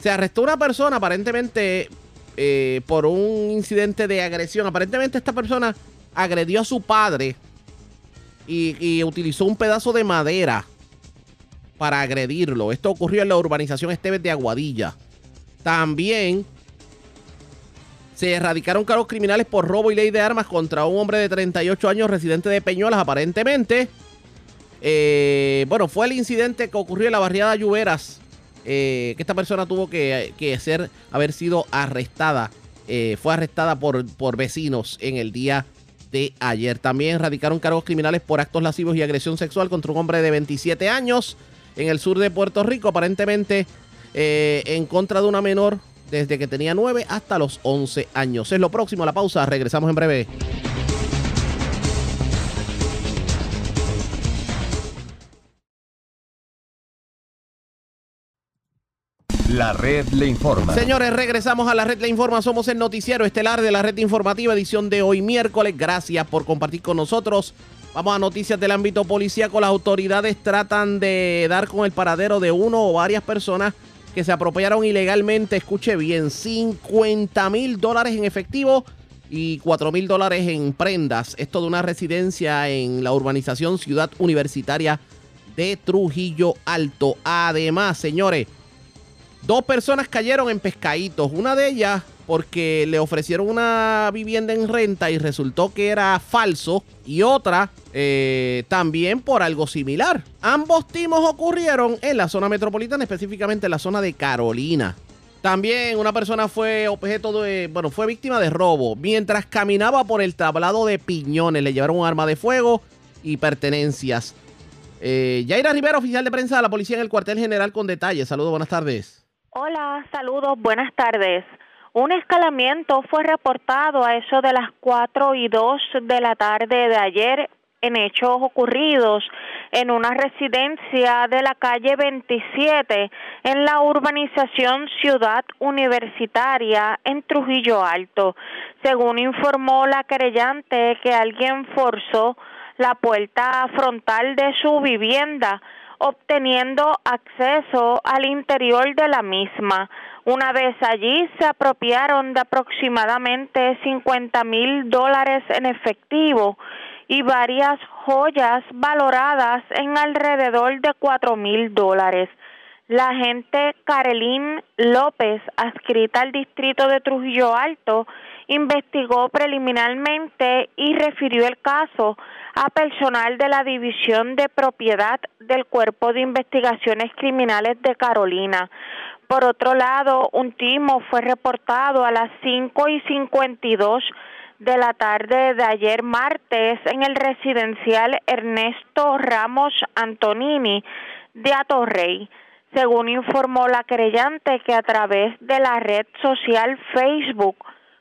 Se arrestó una persona aparentemente eh, por un incidente de agresión. Aparentemente esta persona agredió a su padre y, y, utilizó un pedazo de madera para agredirlo. Esto ocurrió en la urbanización Esteves de Aguadilla. También se erradicaron cargos criminales por robo y ley de armas contra un hombre de 38 años residente de Peñuelas, aparentemente. Eh, bueno, fue el incidente que ocurrió en la barriada Lluveras, eh, que esta persona tuvo que, ser, haber sido arrestada. Eh, fue arrestada por, por vecinos en el día de ayer. También erradicaron cargos criminales por actos lascivos y agresión sexual contra un hombre de 27 años en el sur de Puerto Rico, aparentemente en contra de una menor desde que tenía 9 hasta los 11 años. Es lo próximo a la pausa, regresamos en breve. La red le informa. Señores, regresamos a la red le informa. Somos el noticiero estelar de la red informativa, edición de hoy miércoles. Gracias por compartir con nosotros. Vamos a noticias del ámbito policíaco. Las autoridades tratan de dar con el paradero de uno o varias personas que se apropiaron ilegalmente, escuche bien, 50 mil dólares en efectivo y 4 mil dólares en prendas. Esto de una residencia en la urbanización Ciudad Universitaria de Trujillo Alto. Además, señores, dos personas cayeron en pescaditos. Una de ellas porque le ofrecieron una vivienda en renta y resultó que era falso. Y otra eh, también por algo similar. Ambos timos ocurrieron en la zona metropolitana, específicamente en la zona de Carolina. También una persona fue objeto de, bueno, fue víctima de robo. Mientras caminaba por el tablado de piñones, le llevaron un arma de fuego y pertenencias. Eh, Yaira Rivera, oficial de prensa de la policía en el cuartel general con detalles. Saludos, buenas tardes. Hola, saludos, buenas tardes. Un escalamiento fue reportado a eso de las 4 y 2 de la tarde de ayer en hechos ocurridos en una residencia de la calle 27 en la urbanización Ciudad Universitaria en Trujillo Alto. Según informó la querellante que alguien forzó la puerta frontal de su vivienda obteniendo acceso al interior de la misma. Una vez allí se apropiaron de aproximadamente 50 mil dólares en efectivo y varias joyas valoradas en alrededor de cuatro mil dólares. La agente Carolín López, adscrita al distrito de Trujillo Alto, investigó preliminarmente y refirió el caso a personal de la División de Propiedad del Cuerpo de Investigaciones Criminales de Carolina. Por otro lado, un timo fue reportado a las 5 y 52 de la tarde de ayer martes en el residencial Ernesto Ramos Antonini de Atorrey. Según informó la creyente que a través de la red social Facebook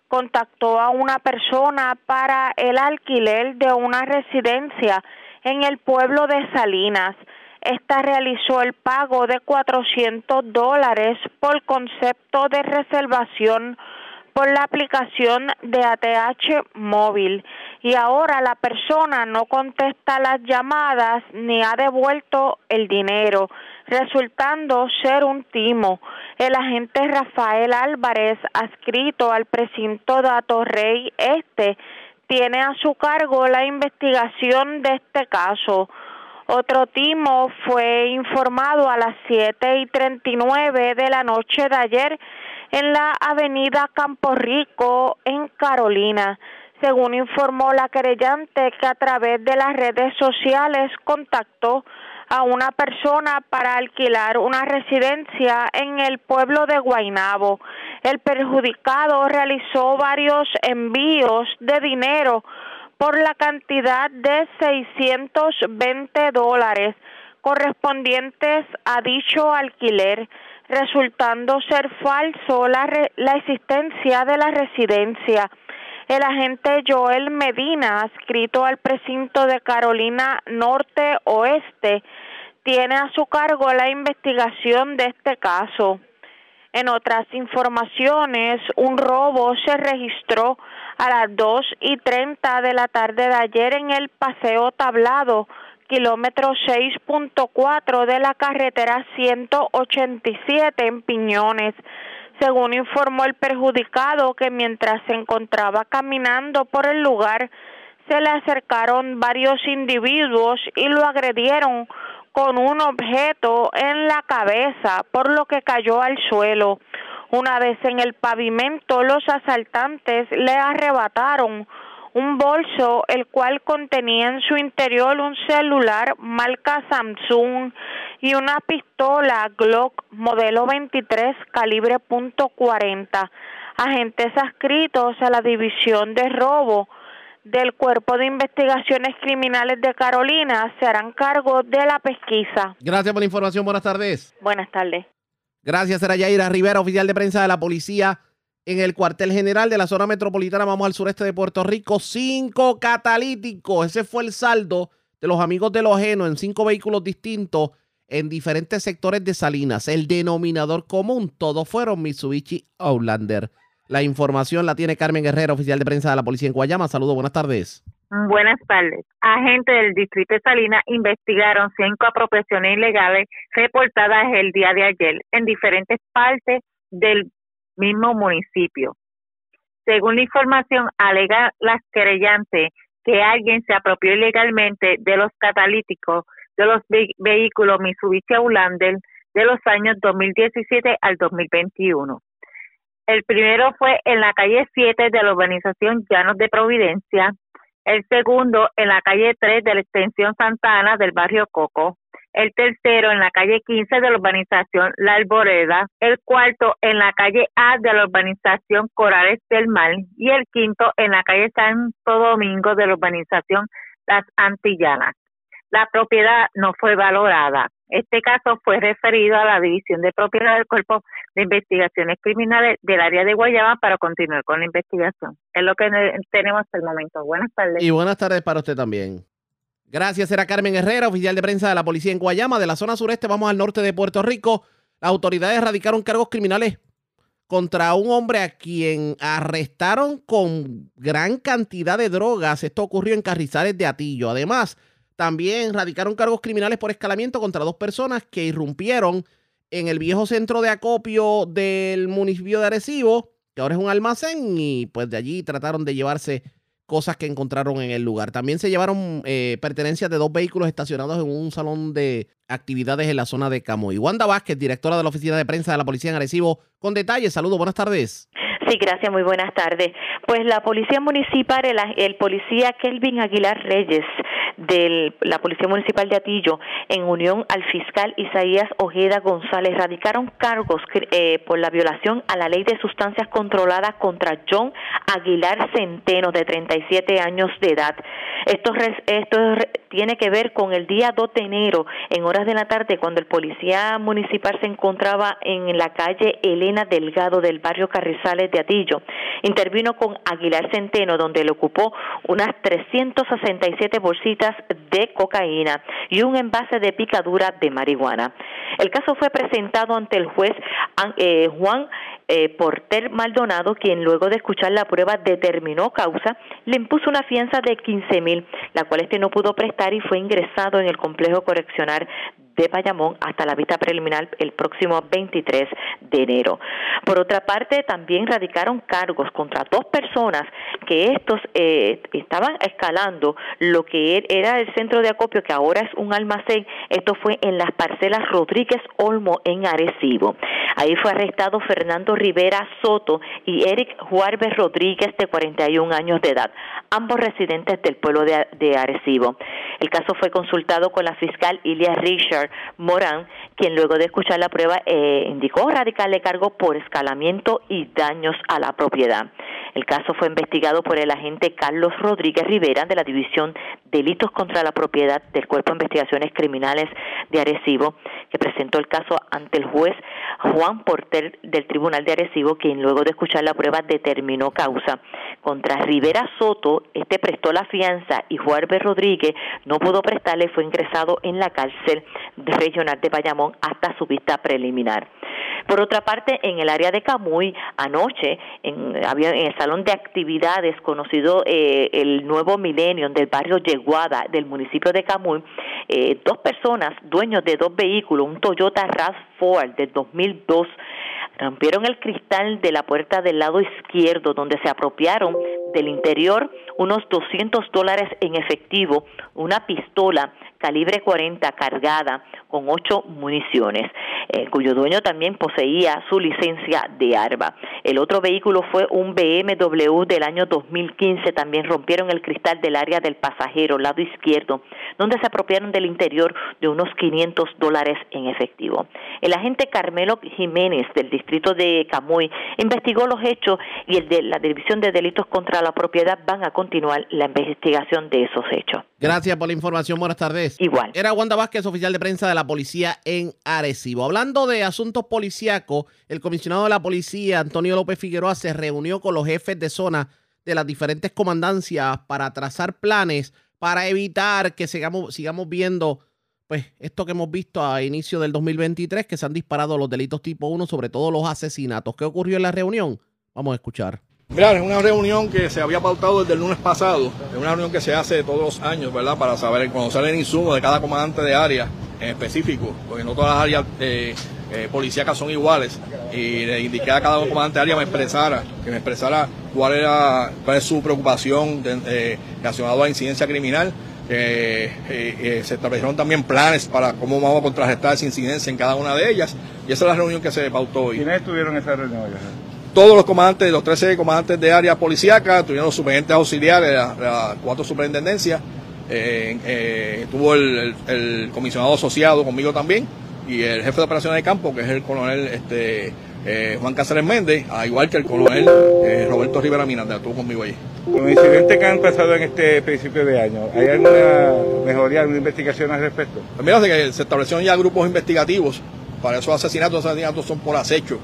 contactó a una persona para el alquiler de una residencia en el pueblo de Salinas. Esta realizó el pago de 400 dólares por concepto de reservación por la aplicación de ATH móvil y ahora la persona no contesta las llamadas ni ha devuelto el dinero, resultando ser un timo. El agente Rafael Álvarez, adscrito al precinto de Atorrey Este, tiene a su cargo la investigación de este caso. Otro timo fue informado a las siete y treinta y nueve de la noche de ayer en la avenida Campo Rico, en Carolina. Según informó la querellante que a través de las redes sociales contactó a una persona para alquilar una residencia en el pueblo de Guainabo. El perjudicado realizó varios envíos de dinero por la cantidad de 620 dólares correspondientes a dicho alquiler resultando ser falso la, la existencia de la residencia. El agente Joel Medina, adscrito al precinto de Carolina Norte Oeste, tiene a su cargo la investigación de este caso. En otras informaciones, un robo se registró a las dos y treinta de la tarde de ayer en el Paseo Tablado, kilómetro 6.4 de la carretera 187 en Piñones. Según informó el perjudicado que mientras se encontraba caminando por el lugar, se le acercaron varios individuos y lo agredieron con un objeto en la cabeza, por lo que cayó al suelo. Una vez en el pavimento, los asaltantes le arrebataron un bolso el cual contenía en su interior un celular marca Samsung y una pistola Glock modelo 23 calibre .40. Agentes adscritos a la División de Robo del Cuerpo de Investigaciones Criminales de Carolina se harán cargo de la pesquisa. Gracias por la información. Buenas tardes. Buenas tardes. Gracias, era Yaira Rivera, oficial de prensa de la Policía en el cuartel general de la zona metropolitana, vamos al sureste de Puerto Rico, cinco catalíticos. Ese fue el saldo de los amigos de lo ajeno en cinco vehículos distintos en diferentes sectores de Salinas. El denominador común, todos fueron Mitsubishi Outlander. La información la tiene Carmen Guerrero, oficial de prensa de la policía en Guayama. Saludos, buenas tardes. Buenas tardes. Agentes del distrito de Salinas investigaron cinco apropiaciones ilegales reportadas el día de ayer en diferentes partes del mismo municipio. Según la información, alega las querellantes que alguien se apropió ilegalmente de los catalíticos de los vehículos Mitsubishi Outlander de los años 2017 al 2021. El primero fue en la calle 7 de la urbanización Llanos de Providencia, el segundo en la calle 3 de la extensión Santana del barrio Coco, el tercero en la calle 15 de la urbanización La Alboreda, el cuarto en la calle A de la urbanización Corales del Mar y el quinto en la calle Santo Domingo de la urbanización Las Antillanas. La propiedad no fue valorada. Este caso fue referido a la División de Propiedad del Cuerpo de Investigaciones Criminales del área de Guayama para continuar con la investigación. Es lo que tenemos hasta el momento. Buenas tardes. Y buenas tardes para usted también. Gracias, era Carmen Herrera, oficial de prensa de la policía en Guayama. De la zona sureste vamos al norte de Puerto Rico. Las autoridades radicaron cargos criminales contra un hombre a quien arrestaron con gran cantidad de drogas. Esto ocurrió en Carrizales de Atillo. Además, también radicaron cargos criminales por escalamiento contra dos personas que irrumpieron en el viejo centro de acopio del municipio de Arecibo, que ahora es un almacén, y pues de allí trataron de llevarse cosas que encontraron en el lugar. También se llevaron eh, pertenencias de dos vehículos estacionados en un salón de actividades en la zona de Camoy. Wanda Vázquez, directora de la oficina de prensa de la Policía en Arecibo, con detalles. Saludos, buenas tardes. Sí, gracias, muy buenas tardes. Pues la Policía Municipal, el, el policía Kelvin Aguilar Reyes de la Policía Municipal de Atillo, en unión al fiscal Isaías Ojeda González, radicaron cargos eh, por la violación a la ley de sustancias controladas contra John Aguilar Centeno, de 37 años de edad. Esto, esto tiene que ver con el día 2 de enero, en horas de la tarde, cuando el policía municipal se encontraba en la calle Elena Delgado del barrio Carrizales de Atillo. Intervino con Aguilar Centeno, donde le ocupó unas 367 bolsitas de cocaína y un envase de picadura de marihuana. El caso fue presentado ante el juez eh, Juan eh, Porter Maldonado, quien luego de escuchar la prueba determinó causa, le impuso una fianza de 15 mil, la cual este no pudo prestar y fue ingresado en el complejo correccional de Bayamón hasta la vista preliminar el próximo 23 de enero. Por otra parte, también radicaron cargos contra dos personas que estos eh, estaban escalando lo que er, era el centro de acopio, que ahora es un almacén. Esto fue en las parcelas Rodríguez Olmo en Arecibo. Ahí fue arrestado Fernando Rivera Soto y Eric Juárez Rodríguez, de 41 años de edad, ambos residentes del pueblo de, Arecibo. El caso fue consultado con la fiscal Ilia Richard Morán, quien luego de escuchar la prueba eh, indicó radicarle cargo por escalamiento y daños a la propiedad. El caso fue investigado por el agente Carlos Rodríguez Rivera de la División Delitos contra la Propiedad del Cuerpo de Investigaciones Criminales de Arecibo, que presentó el caso ante el juez Juan Porter del Tribunal de Arecibo, quien luego de escuchar la prueba determinó causa. Contra Rivera Soto, este prestó la fianza y Juan Rodríguez no pudo prestarle, fue ingresado en la cárcel regional de Bayamón hasta su vista preliminar. Por otra parte, en el área de Camuy, anoche, en, el salón de actividades conocido eh, el nuevo milenio del barrio Yeguada del municipio de Camuy, eh, dos personas, dueños de dos vehículos, un Toyota RAV4 del 2002, rompieron el cristal de la puerta del lado izquierdo donde se apropiaron del interior unos 200 dólares en efectivo, una pistola calibre 40 cargada con ocho municiones, eh, cuyo dueño también poseía su licencia de arma. El otro vehículo fue un BMW del año 2015, también rompieron el cristal del área del pasajero, lado izquierdo, donde se apropiaron del interior de unos 500 dólares en efectivo. El agente Carmelo Jiménez del distrito de Camuy investigó los hechos y el de la División de Delitos contra la Propiedad van a continuar la investigación de esos hechos. Gracias por la información. Buenas tardes. Igual. Era Wanda Vázquez, oficial de prensa de la policía en Arecibo. Hablando de asuntos policíacos, el comisionado de la policía, Antonio López Figueroa, se reunió con los jefes de zona de las diferentes comandancias para trazar planes para evitar que sigamos, sigamos viendo pues esto que hemos visto a inicio del 2023, que se han disparado los delitos tipo 1, sobre todo los asesinatos. ¿Qué ocurrió en la reunión? Vamos a escuchar. Mira, es una reunión que se había pautado desde el lunes pasado, es una reunión que se hace todos los años, ¿verdad? Para saber, conocer el insumo de cada comandante de área en específico, porque no todas las áreas eh, eh, policíacas son iguales, y le indiqué a cada comandante de área me expresara, que me expresara cuál era, cuál es su preocupación eh, relacionada a incidencia criminal, se establecieron también planes para cómo vamos a contrarrestar esa incidencia en cada una de ellas, y esa es la reunión que se pautó hoy. ¿Quiénes estuvieron en esa reunión? Todos los comandantes, los 13 comandantes de área policíaca, tuvieron los superintendentes auxiliares las cuatro superintendencias, eh, eh, tuvo el, comisionado asociado conmigo también y el jefe de operaciones de campo, que es el coronel este, eh, Juan Cáceres Méndez, al igual que el coronel Roberto Rivera Miranda, estuvo conmigo allí. Con incidentes que han pasado en este principio de año, ¿hay alguna mejoría, alguna investigación al respecto? Pues mira, que se establecieron ya grupos investigativos para esos asesinatos. Los asesinatos son por acecho,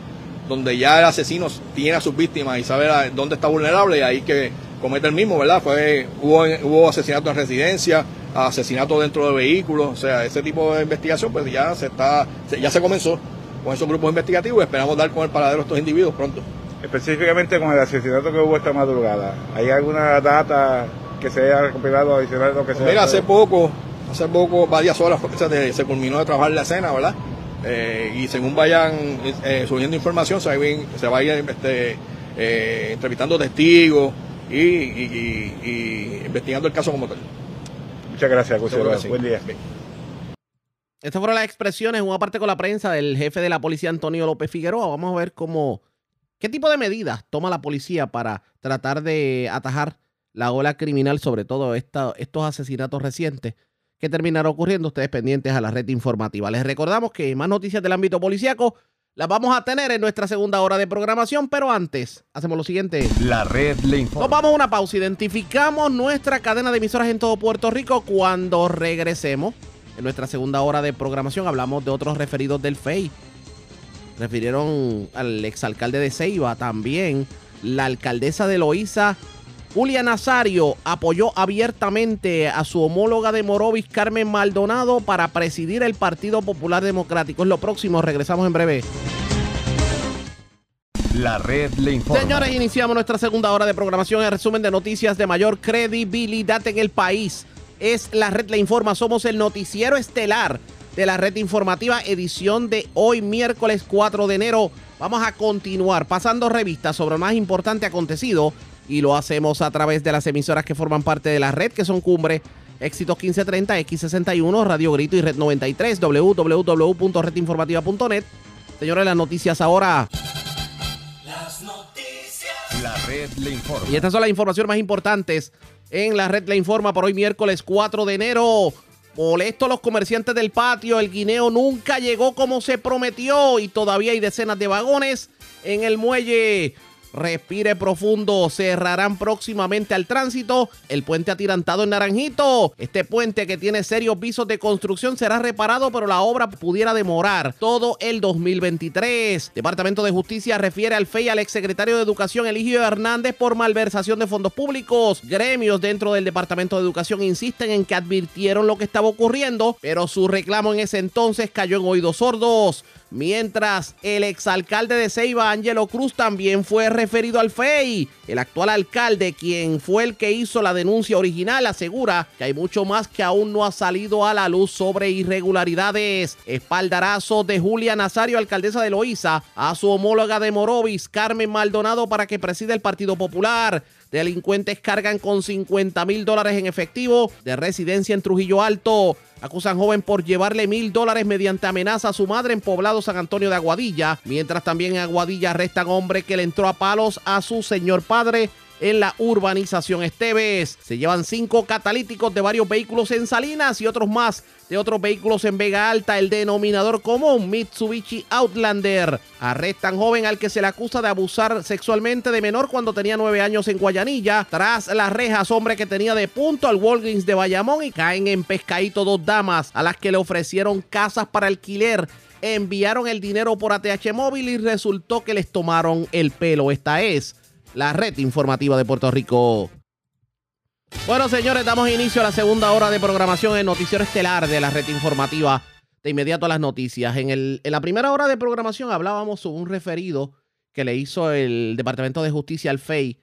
donde ya el asesino tiene a sus víctimas y sabe dónde está vulnerable y ahí que comete el mismo, ¿verdad? Fue, hubo, hubo asesinatos en residencia, asesinatos dentro de vehículos, o sea, ese tipo de investigación pues ya se está, ya se comenzó con esos grupos investigativos y esperamos dar con el paradero a estos individuos pronto. Específicamente con el asesinato que hubo esta madrugada, ¿hay alguna data que se haya recopilado adicional lo que sea? Mira, hace poco, hace poco, varias horas se, se culminó de trabajar la escena, ¿verdad? Eh, y según vayan eh, subiendo información, se, va a ir este, eh, entrevistando testigos y, investigando el caso como tal. Muchas gracias, José. Buen día. Estas fueron las expresiones, una parte con la prensa del jefe de la policía, Antonio López Figueroa. Vamos a ver cómo, qué tipo de medidas toma la policía para tratar de atajar la ola criminal, sobre todo estos asesinatos recientes que terminaron ocurriendo. Ustedes pendientes a la red informativa. Les recordamos que más noticias del ámbito policíaco las vamos a tener en nuestra segunda hora de programación, pero antes hacemos lo siguiente. La red le informa. Nos vamos a una pausa. Identificamos nuestra cadena de emisoras en todo Puerto Rico. Cuando regresemos, en nuestra segunda hora de programación, hablamos de otros referidos del FEI. Refirieron al exalcalde de Ceiba también. La alcaldesa de Loíza Julia Nazario apoyó abiertamente a su homóloga de Morovis, Carmen Maldonado, para presidir el Partido Popular Democrático. Es lo próximo, regresamos en breve. La red le informa. Señores, iniciamos nuestra segunda hora de programación. El resumen de noticias de mayor credibilidad en el país es La red le informa. Somos el noticiero estelar de la red informativa, edición de hoy, miércoles 4 de enero. Vamos a continuar pasando revistas sobre lo más importante acontecido y lo hacemos a través de las emisoras que forman parte de la red, que son Cumbre, Éxitos 1530, X61, Radio Grito y Red 93, www.redinformativa.net. Señores, las noticias ahora. Las noticias. La red le informa. Y estas son las informaciones más importantes en la red le informa por hoy miércoles 4 de enero. Molesto los comerciantes del patio, el guineo nunca llegó como se prometió y todavía hay decenas de vagones en el muelle Respire profundo. Cerrarán próximamente al tránsito el puente atirantado en Naranjito. Este puente que tiene serios visos de construcción será reparado, pero la obra pudiera demorar todo el 2023. Departamento de Justicia refiere al FEI al exsecretario de Educación Eligio Hernández por malversación de fondos públicos. Gremios dentro del Departamento de Educación insisten en que advirtieron lo que estaba ocurriendo, pero su reclamo en ese entonces cayó en oídos sordos. Mientras el exalcalde de Ceiba, Angelo Cruz, también fue referido al FEI. El actual alcalde, quien fue el que hizo la denuncia original, asegura que hay mucho más que aún no ha salido a la luz sobre irregularidades. Espaldarazo de Julia Nazario, alcaldesa de Loíza, a su homóloga de Morovis, Carmen Maldonado, para que presida el Partido Popular. Delincuentes cargan con 50 mil dólares en efectivo de residencia en Trujillo Alto. Acusan joven por llevarle mil dólares mediante amenaza a su madre en poblado San Antonio de Aguadilla, mientras también en Aguadilla arrestan hombre que le entró a palos a su señor padre en la urbanización Esteves. Se llevan cinco catalíticos de varios vehículos en Salinas y otros más de otros vehículos en Vega Alta. El denominador común, Mitsubishi Outlander. Arrestan joven al que se le acusa de abusar sexualmente de menor cuando tenía nueve años en Guayanilla. Tras las rejas, hombre que tenía de punto al Walgreens de Bayamón y caen en pescadito dos damas a las que le ofrecieron casas para alquiler enviaron el dinero por ATH móvil y resultó que les tomaron el pelo. Esta es la red informativa de Puerto Rico. Bueno, señores, damos inicio a la segunda hora de programación en Noticiero Estelar de la red informativa. De inmediato a las noticias. En, el, en la primera hora de programación hablábamos sobre un referido que le hizo el Departamento de Justicia al FEI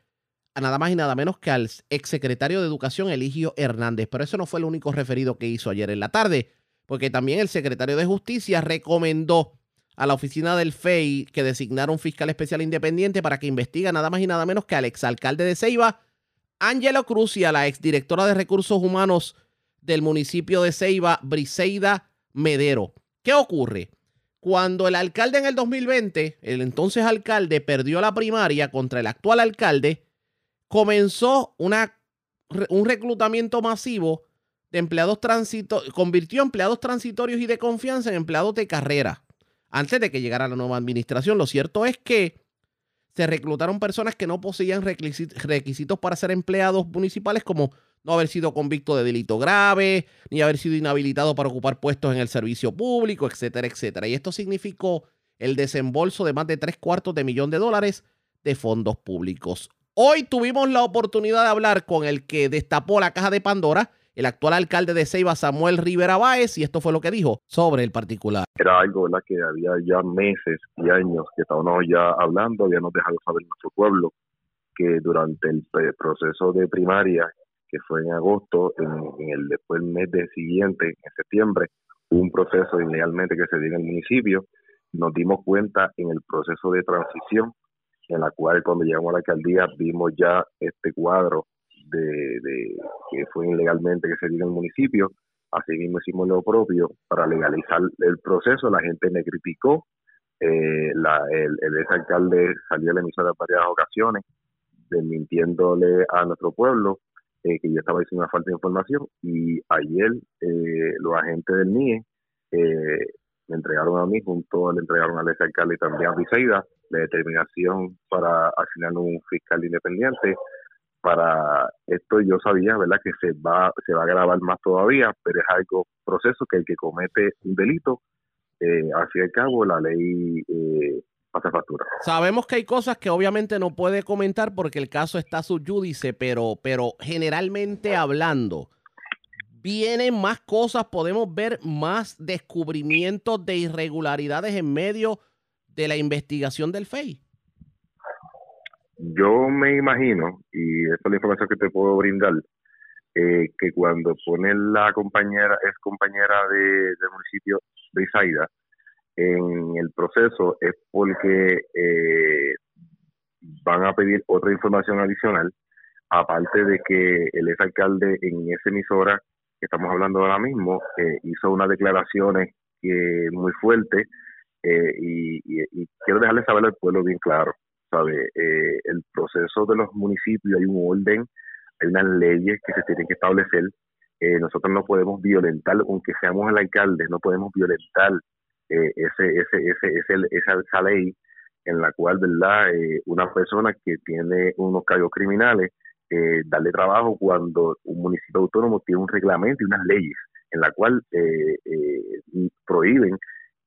a nada más y nada menos que al exsecretario de Educación Eligio Hernández. Pero eso no fue el único referido que hizo ayer en la tarde, porque también el secretario de Justicia recomendó a la oficina del FEI que designara un fiscal especial independiente para que investigue nada más y nada menos que al exalcalde de Ceiba, Ángelo Cruz, y a la exdirectora de Recursos Humanos del municipio de Ceiba, Briseida Medero. ¿Qué ocurre? Cuando el alcalde en el 2020, el entonces alcalde, perdió la primaria contra el actual alcalde, comenzó un reclutamiento masivo de empleados transitorios, convirtió empleados transitorios y de confianza en empleados de carrera antes de que llegara la nueva administración. Lo cierto es que se reclutaron personas que no poseían requisitos para ser empleados municipales como no haber sido convicto de delito grave, ni haber sido inhabilitado para ocupar puestos en el servicio público, etcétera, etcétera. Y esto significó el desembolso de más de tres cuartos de millón de dólares de fondos públicos. Hoy tuvimos la oportunidad de hablar con el que destapó la caja de Pandora, el actual alcalde de Ceiba, Samuel Rivera Báez, y esto fue lo que dijo sobre el particular. Era algo ¿verdad? que había ya meses y años que estábamos ya hablando, habíamos dejado saber nuestro pueblo que durante el proceso de primaria, que fue en agosto, en, el después el mes siguiente, en septiembre, un proceso ilegalmente que se dio en el municipio. Nos dimos cuenta en el proceso de transición, en la cual cuando llegamos a la alcaldía vimos ya este cuadro de, que fue ilegalmente que se dio en el municipio. Así mismo hicimos lo propio para legalizar el proceso. La gente me criticó. Eh, la, el, el ex alcalde salió a la emisora en varias ocasiones desmintiéndole a nuestro pueblo eh, que yo estaba diciendo una falta de información y ayer eh, los agentes del NIE eh, me entregaron a mí, junto le entregaron al ex alcalde también a Briseida la determinación para asignar un fiscal independiente para esto yo sabía, ¿verdad?, que se va, se va a grabar más todavía, pero es algo, proceso que el que comete un delito, eh, y al cabo, la ley eh, pasa factura. Sabemos que hay cosas que obviamente no puede comentar porque el caso está subyúdice, pero, pero generalmente hablando, vienen más cosas, podemos ver más descubrimientos de irregularidades en medio de la investigación del FEI. Yo me imagino, y esta es la información que te puedo brindar, eh, que cuando pone la compañera, es compañera de, del municipio de Isaida, en el proceso es porque eh, van a pedir otra información adicional, aparte de que el ex alcalde en esa emisora que estamos hablando ahora mismo eh, hizo unas declaraciones que muy fuertes y, y, quiero dejarle saber al pueblo bien claro Eh, el proceso de los municipios, hay un orden, hay unas leyes que se tienen que establecer. Eh, nosotros no podemos violentar, aunque seamos el alcalde, no podemos violentar eh, ese, ese, ese, ese, esa, esa ley en la cual, ¿verdad? una persona que tiene unos cargos criminales, darle trabajo cuando un municipio autónomo tiene un reglamento y unas leyes en la cual prohíben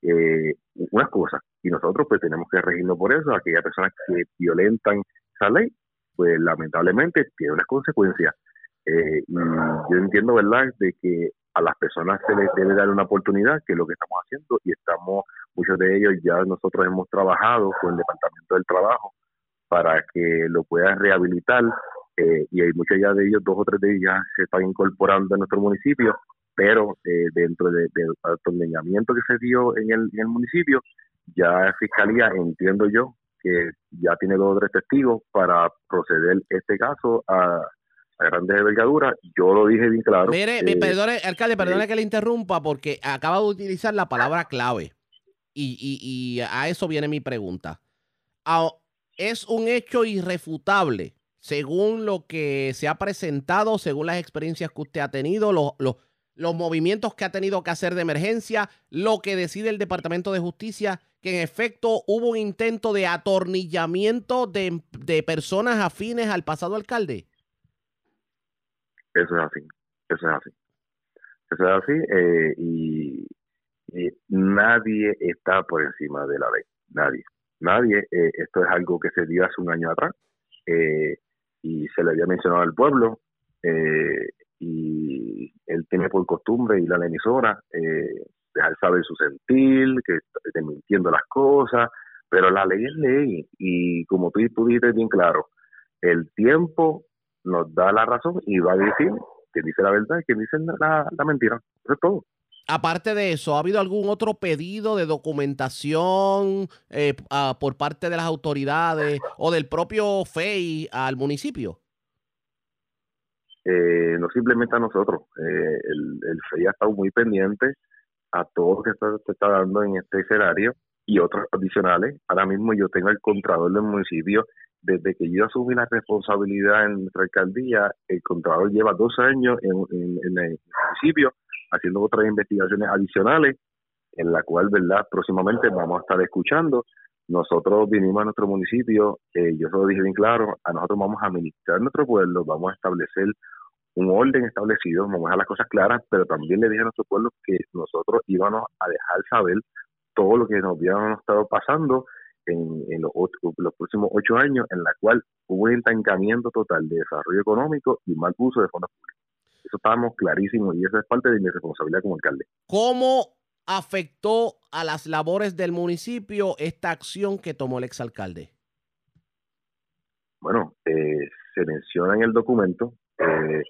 eh, unas cosas y nosotros pues tenemos que regirnos por eso. Aquellas personas que violentan esa ley, pues lamentablemente tiene unas consecuencias. Eh, y yo entiendo, ¿verdad?, de que a las personas se les debe dar una oportunidad, que es lo que estamos haciendo, y estamos, muchos de ellos ya nosotros hemos trabajado con el Departamento del Trabajo para que lo puedan rehabilitar, eh, y hay muchos ya de ellos, dos o tres de ellos ya se están incorporando a nuestro municipio, pero eh, dentro del de, atornillamiento que se dio en el, en el municipio, ya Fiscalía, entiendo yo, que ya tiene dos o tres testigos para proceder este caso a, a grandes envergaduras. Yo lo dije bien claro. Mire, eh, perdone, alcalde, perdone que le interrumpa porque acaba de utilizar la palabra clave. Y, y, y a eso viene mi pregunta. es un hecho irrefutable, según lo que se ha presentado, según las experiencias que usted ha tenido, los, los, los movimientos que ha tenido que hacer de emergencia, lo que decide el Departamento de Justicia, que en efecto hubo un intento de atornillamiento de, personas afines al pasado alcalde? Eso es así, eso es así. Eso es así eh, y, nadie está por encima de la ley, nadie. Nadie, eh, esto es algo que se dio hace un año atrás eh, y se le había mencionado al pueblo y él tiene por costumbre ir a la emisora, eh, dejar saber su sentir, que está mintiendo las cosas, pero la ley es ley y como tú, tú dijiste bien claro, el tiempo nos da la razón y va a decir que dice la verdad y que dice la, mentira. Eso es todo. Aparte de eso, ¿ha habido algún otro pedido de documentación eh, por parte de las autoridades o del propio FEI al municipio? Eh, no simplemente a nosotros. Eh, el, el FEI ha estado muy pendiente a todo lo que se está dando en este escenario y otros adicionales. Ahora mismo yo tengo el contralor del municipio. Desde que yo asumí la responsabilidad en nuestra alcaldía, el contralor lleva dos años en, en, el municipio haciendo otras investigaciones adicionales, en la cual, ¿verdad? Próximamente vamos a estar escuchando nosotros vinimos a nuestro municipio, eh, yo se lo dije bien claro, a nosotros vamos a administrar nuestro pueblo, vamos a establecer un orden establecido, vamos a dejar las cosas claras, pero también le dije a nuestro pueblo que nosotros íbamos a dejar saber todo lo que nos había estado pasando en, los, los, próximos ocho años, en la cual hubo un estancamiento total de desarrollo económico y mal uso de fondos públicos. Eso estábamos clarísimos y esa es parte de mi responsabilidad como alcalde. ¿Cómo afectó a las labores del municipio esta acción que tomó el exalcalde? Bueno, eh, se menciona en el documento eh,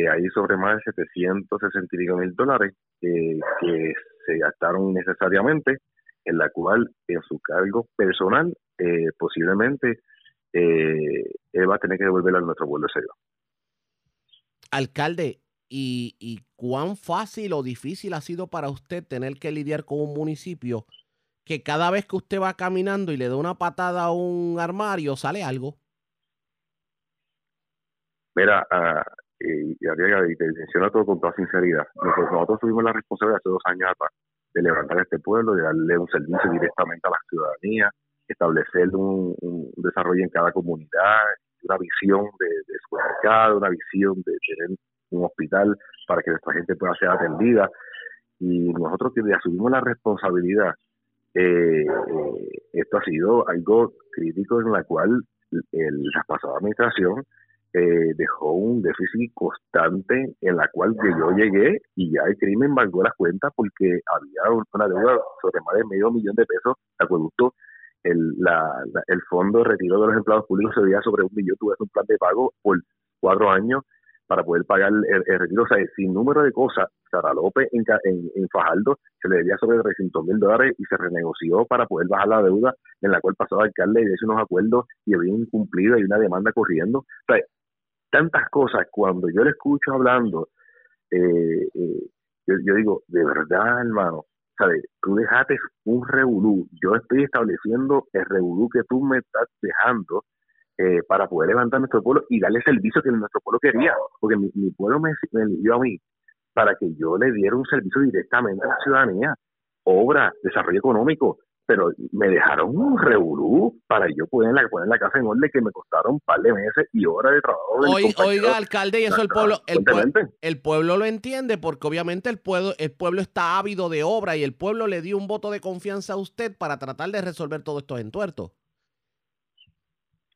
que hay sobre más de 765 mil dólares que se gastaron necesariamente, en la cual en su cargo personal eh, posiblemente él va a tener que devolver a nuestro pueblo serio. Alcalde, y, cuán fácil o difícil ha sido para usted tener que lidiar con un municipio que cada vez que usted va caminando y le da una patada a un armario, sale algo. Mira, uh, y, te menciono todo con toda sinceridad. Nosotros, tuvimos la responsabilidad hace dos años atrás de levantar este pueblo, de darle un servicio directamente a la ciudadanía, establecer un, desarrollo en cada comunidad, una visión de, de su mercado, una visión de tener un hospital para que nuestra gente pueda ser atendida. Y nosotros que asumimos la responsabilidad, eh, eh, esto ha sido algo crítico en la cual el, la pasada administración eh, dejó un déficit constante en la cual yo llegué y ya el crimen valgó las cuentas porque había una deuda sobre más de medio millón de pesos de acueducto. El, la, el fondo de retiro de los empleados públicos se veía sobre un millón, tuve un plan de pago por cuatro años para poder pagar el, retiro. O sea, sin número de cosas, Sara López en, en, Fajardo se le debía sobre 300 mil dólares y se renegoció para poder bajar la deuda en la cual pasaba el alcalde y hizo unos acuerdos y había incumplido y una demanda corriendo. O sea, tantas cosas. Cuando yo le escucho hablando, eh, eh, yo, digo, de verdad, hermano, ¿sabes? Tú dejaste un revolú. Yo estoy estableciendo el revolú que tú me estás dejando eh, para poder levantar nuestro pueblo y darle el servicio que nuestro pueblo quería, porque mi, pueblo me, me eligió a mí para que yo le diera un servicio directamente a la ciudadanía, obra, desarrollo económico, pero me dejaron un revolú para yo poder poner la casa en orden que me costaron un par de meses y horas de trabajo. oiga, alcalde, y eso el pueblo, el, el, pueblo lo entiende porque obviamente el pueblo, el pueblo está ávido de obra y el pueblo le dio un voto de confianza a usted para tratar de resolver todos estos entuertos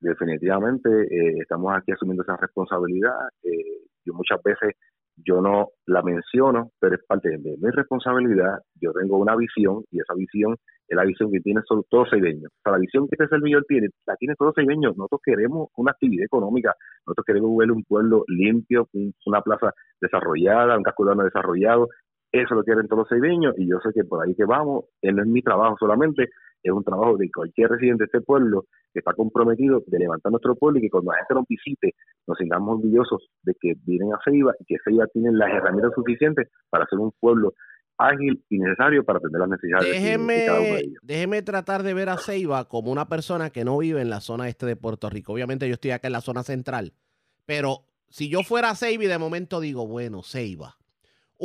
definitivamente eh, estamos aquí asumiendo esa responsabilidad. Eh, yo muchas veces yo no la menciono, pero es parte de mi responsabilidad. Yo tengo una visión y esa visión la visión que tiene todos seibeños. O sea, la visión que este servidor tiene, la tiene todos seibeños. Nosotros queremos una actividad económica, nosotros queremos ver un pueblo limpio, una plaza desarrollada, un casco urbano desarrollado. Eso lo quieren todos los seibeños y yo sé que por ahí que vamos, no es mi trabajo solamente, es un trabajo de cualquier residente de este pueblo que está comprometido de levantar nuestro pueblo y que cuando la gente nos visite nos sintamos orgullosos de que vienen a Ceiba y que Ceiba tiene las herramientas suficientes para ser un pueblo ágil y necesario para atender las necesidades déjeme, de cada uno de ellos. Déjeme tratar de ver a Ceiba como una persona que no vive en la zona este de Puerto Rico. Obviamente yo estoy acá en la zona central, pero si yo fuera a Ceiba y de momento digo, bueno, Ceiba,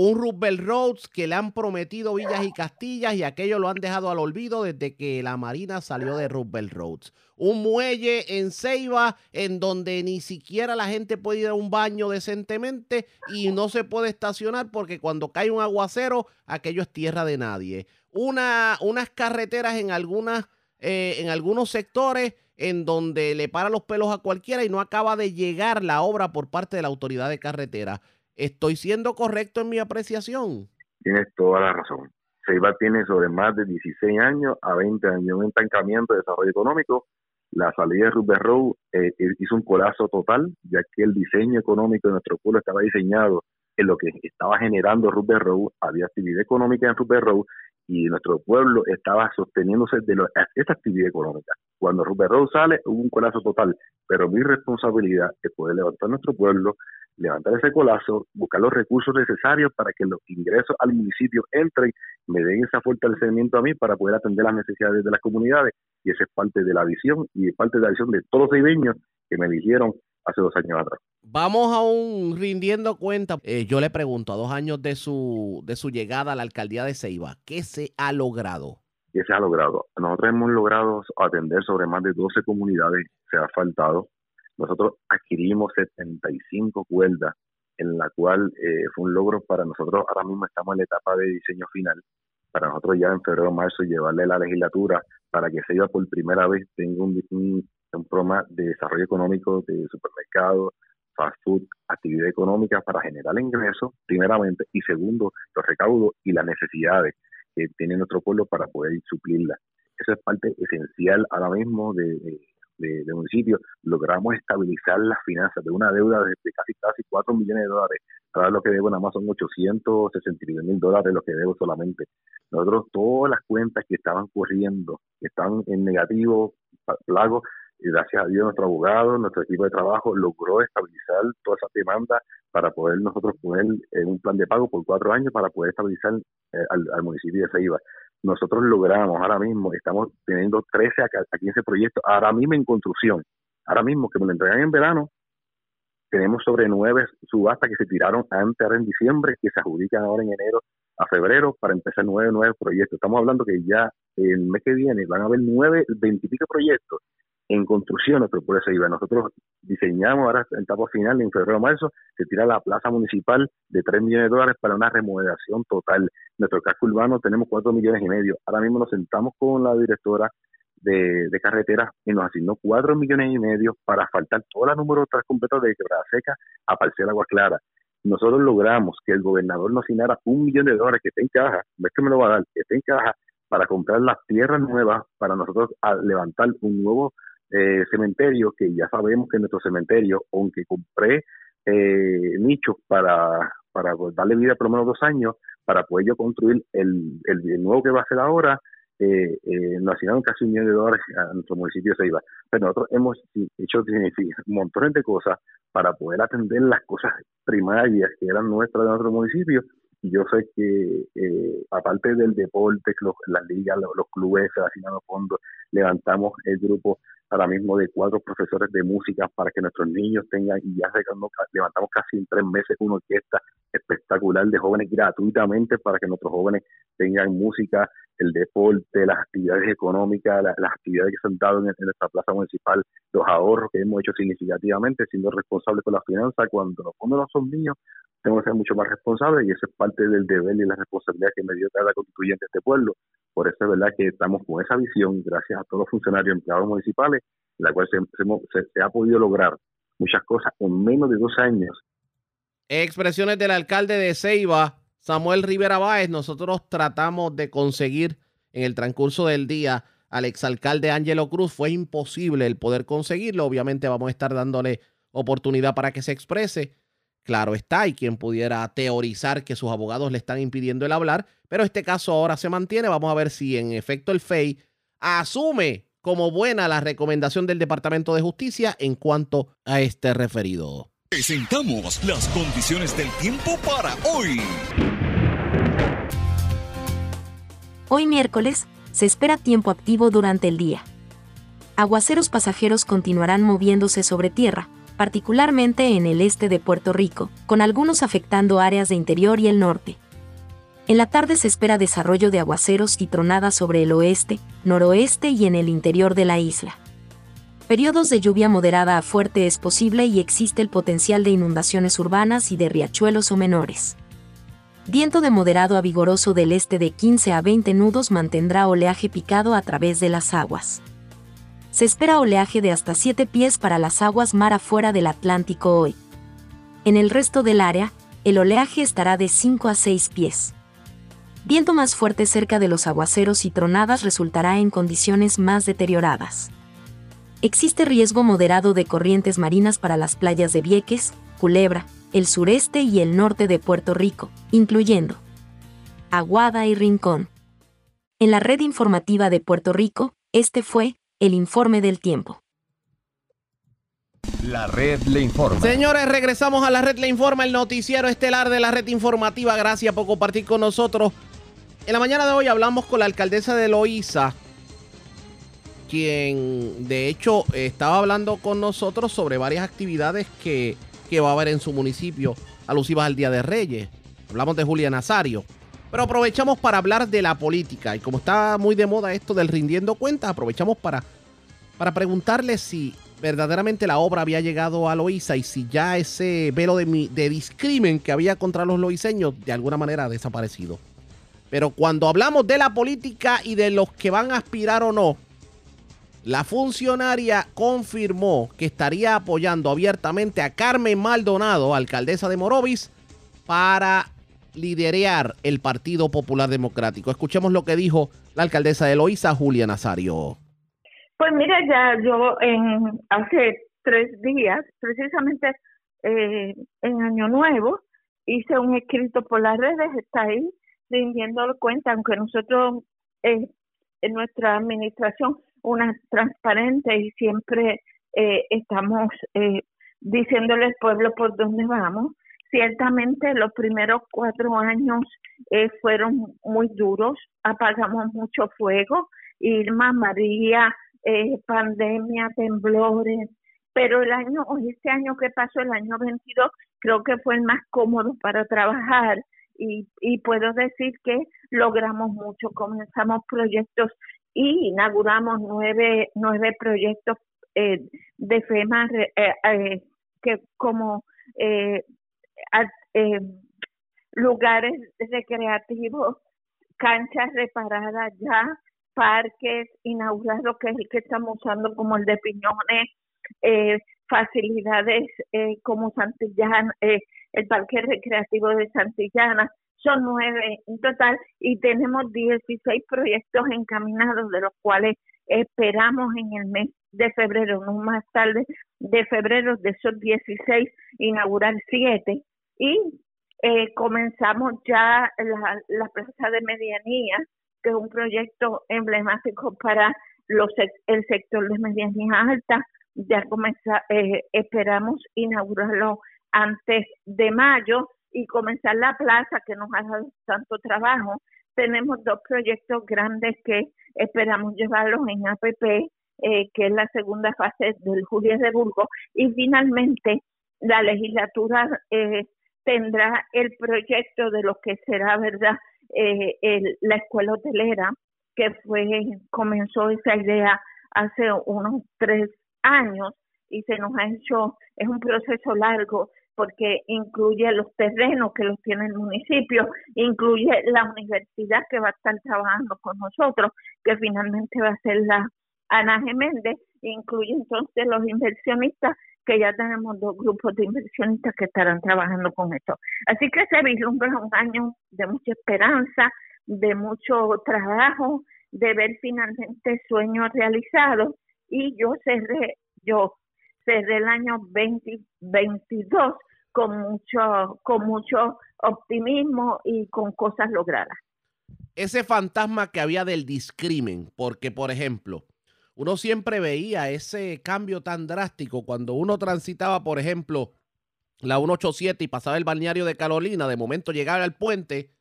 un Roosevelt Roads que le han prometido villas y castillas y aquello lo han dejado al olvido desde que la Marina salió de Roosevelt Roads. Un muelle en Ceiba en donde ni siquiera la gente puede ir a un baño decentemente y no se puede estacionar porque cuando cae un aguacero aquello es tierra de nadie. Una, unas carreteras en, algunas, eh, en algunos sectores en donde le para los pelos a cualquiera y no acaba de llegar la obra por parte de la autoridad de carretera. ¿Estoy siendo correcto en mi apreciación? Tienes toda la razón. Ceiba tiene sobre más de 16 años a 20 años un estancamiento de desarrollo económico. La salida de Rubber Road eh, hizo un colapso total, ya que el diseño económico de nuestro pueblo estaba diseñado en lo que estaba generando Rubber Road. Había actividad económica en Rubber Road y nuestro pueblo estaba sosteniéndose de esta actividad económica. Cuando Road sale, hubo un colapso total, pero mi responsabilidad es poder levantar nuestro pueblo, levantar ese colazo, buscar los recursos necesarios para que los ingresos al municipio entren, me den ese fortalecimiento a mí para poder atender las necesidades de las comunidades. Y esa es parte de la visión y es parte de la visión de todos los cibeños que me dijeron hace dos años atrás. Vamos aún rindiendo cuenta. Eh, yo le pregunto, a dos años de su, de su llegada a la alcaldía de Ceiba, ¿qué se ha logrado? Que se ha logrado. Nosotros hemos logrado atender sobre más de 12 comunidades, se ha faltado. Nosotros adquirimos 75 cuerdas, en la cual eh, fue un logro para nosotros. Ahora mismo estamos en la etapa de diseño final. Para nosotros ya en febrero o marzo llevarle la legislatura para que se iba por primera vez tenga un, un programa de desarrollo económico de supermercados, fast food, actividad económica para generar ingresos, primeramente, y segundo, los recaudos y las necesidades que tiene nuestro pueblo para poder suplirla. Eso es parte esencial ahora mismo de, de, de municipio. Logramos estabilizar las finanzas de una deuda de, casi casi 4 millones de dólares. Ahora lo que debo nada más son 869 mil dólares lo que debo solamente. Nosotros todas las cuentas que estaban corriendo, que están en negativo, plago, y gracias a Dios nuestro abogado, nuestro equipo de trabajo logró estabilizar toda esa demanda para poder nosotros poner en un plan de pago por cuatro años para poder estabilizar eh, al, municipio de Ceiba. Nosotros logramos ahora mismo, estamos teniendo 13 a 15 proyectos ahora mismo en construcción. Ahora mismo que me lo entregan en verano, tenemos sobre nueve subastas que se tiraron antes, ahora en diciembre, que se adjudican ahora en enero a febrero para empezar nueve, nueve proyectos. Estamos hablando que ya el mes que viene van a haber nueve, veintipico proyectos en construcción nuestro pueblo se iba. Nosotros diseñamos ahora en etapa final, en febrero o marzo, se tira la plaza municipal de 3 millones de dólares para una remodelación total. Nuestro casco urbano tenemos 4 millones y medio. Ahora mismo nos sentamos con la directora de, de carreteras y nos asignó 4 millones y medio para faltar toda la número 3 completa de Quebrada Seca a Parcela Agua Clara. Nosotros logramos que el gobernador nos asignara un millón de dólares que está en caja, ves que me lo va a dar, que está en caja para comprar las tierras nuevas para nosotros levantar un nuevo eh, cementerio, que ya sabemos que nuestro cementerio, aunque compré eh, nichos para, para darle vida por lo menos dos años, para poder yo construir el, el, nuevo que va a ser ahora, eh, eh, nos asignaron casi un millón de dólares a nuestro municipio de Ceiba. Pero nosotros hemos hecho montones de cosas para poder atender las cosas primarias que eran nuestras de nuestro municipio. Y yo sé que, eh, aparte del deporte, las ligas, los, los clubes asignando fondos, levantamos el grupo ahora mismo de cuatro profesores de música para que nuestros niños tengan, y ya levantamos casi en tres meses una orquesta espectacular de jóvenes gratuitamente para que nuestros jóvenes tengan música, el deporte, las actividades económicas, las, actividades que se han dado en, nuestra plaza municipal, los ahorros que hemos hecho significativamente, siendo responsables con la finanza, cuando los fondos no son míos, tengo que ser mucho más responsable y eso es parte del deber y la responsabilidad que me dio cada constituyente de este pueblo. Por eso es verdad que estamos con esa visión, gracias a todos los funcionarios empleados municipales, en la cual se ha podido lograr muchas cosas en menos de dos años. Expresiones del alcalde de Ceiba, Samuel Rivera Báez. Nosotros tratamos de conseguir en el transcurso del día al exalcalde Ángelo Cruz. Fue imposible el poder conseguirlo. Obviamente vamos a estar dándole oportunidad para que se exprese. Claro está, y quien pudiera teorizar que sus abogados le están impidiendo el hablar, pero este caso ahora se mantiene. Vamos a ver si en efecto el FEI asume como buena la recomendación del Departamento de Justicia en cuanto a este referido. Presentamos las condiciones del tiempo para hoy. Hoy miércoles, se espera tiempo activo durante el día. Aguaceros pasajeros continuarán moviéndose sobre tierra, particularmente en el este de Puerto Rico, con algunos afectando áreas de interior y el norte. En la tarde se espera desarrollo de aguaceros y tronadas sobre el oeste, noroeste y en el interior de la isla. Periodos de lluvia moderada a fuerte es posible y existe el potencial de inundaciones urbanas y de riachuelos o menores. Viento de moderado a vigoroso del este de 15 a 20 nudos mantendrá oleaje picado a través de las aguas se espera oleaje de hasta 7 pies para las aguas mar afuera del Atlántico hoy. En el resto del área, el oleaje estará de 5 a 6 pies. Viento más fuerte cerca de los aguaceros y tronadas resultará en condiciones más deterioradas. Existe riesgo moderado de corrientes marinas para las playas de Vieques, Culebra, el sureste y el norte de Puerto Rico, incluyendo Aguada y Rincón. En la red informativa de Puerto Rico, este fue el informe del tiempo. La red le informa. Señores, regresamos a la red le informa, el noticiero estelar de la red informativa. Gracias por compartir con nosotros. En la mañana de hoy hablamos con la alcaldesa de Loíza, quien de hecho estaba hablando con nosotros sobre varias actividades que, que va a haber en su municipio alusivas al Día de Reyes. Hablamos de Julia Nazario. Pero aprovechamos para hablar de la política. Y como está muy de moda esto del rindiendo cuentas, aprovechamos para, para preguntarle si verdaderamente la obra había llegado a Loíza y si ya ese velo de, de discrimen que había contra los loiseños de alguna manera ha desaparecido. Pero cuando hablamos de la política y de los que van a aspirar o no, la funcionaria confirmó que estaría apoyando abiertamente a Carmen Maldonado, alcaldesa de Morovis, para liderear el Partido Popular Democrático. Escuchemos lo que dijo la alcaldesa de Loíza, Julia Nazario. Pues mira, ya yo en hace tres días, precisamente eh, en Año Nuevo, hice un escrito por las redes, está ahí rindiendo cuenta, aunque nosotros eh, en nuestra administración, una transparente y siempre eh, estamos eh, diciéndole al pueblo por dónde vamos. Ciertamente los primeros cuatro años eh, fueron muy duros, apagamos mucho fuego, Irma, María, eh, pandemia, temblores, pero el año, este año que pasó, el año 22, creo que fue el más cómodo para trabajar y, y puedo decir que logramos mucho, comenzamos proyectos y inauguramos nueve, nueve proyectos eh, de FEMA eh, eh, que como eh, eh, lugares recreativos, canchas reparadas ya, parques inaugurados, que es el que estamos usando como el de Piñones, eh, facilidades eh, como Santillana, eh, el Parque Recreativo de Santillana, son nueve en total y tenemos 16 proyectos encaminados, de los cuales esperamos en el mes de febrero, no más tarde de febrero de esos 16, inaugurar siete y eh, comenzamos ya la, la Plaza de Medianía, que es un proyecto emblemático para los el sector de medianía alta. Ya comenzar, eh, esperamos inaugurarlo antes de mayo y comenzar la plaza que nos ha dado tanto trabajo. Tenemos dos proyectos grandes que esperamos llevarlos en APP, eh, que es la segunda fase del Julio de Burgos, y finalmente la legislatura eh, tendrá el proyecto de lo que será, ¿verdad?, eh, el, la escuela hotelera, que fue comenzó esa idea hace unos tres años y se nos ha hecho, es un proceso largo porque incluye los terrenos que los tiene el municipio, incluye la universidad que va a estar trabajando con nosotros, que finalmente va a ser la Ana Geméndez, incluye entonces los inversionistas, que ya tenemos dos grupos de inversionistas que estarán trabajando con esto. Así que se vislumbra un año de mucha esperanza, de mucho trabajo, de ver finalmente sueños realizados y yo cerré, yo cerré el año 2022 con mucho, con mucho optimismo y con cosas logradas. Ese fantasma que había del discrimen, porque por ejemplo, uno siempre veía ese cambio tan drástico cuando uno transitaba, por ejemplo, la 187 y pasaba el balneario de Carolina, de momento llegaba al puente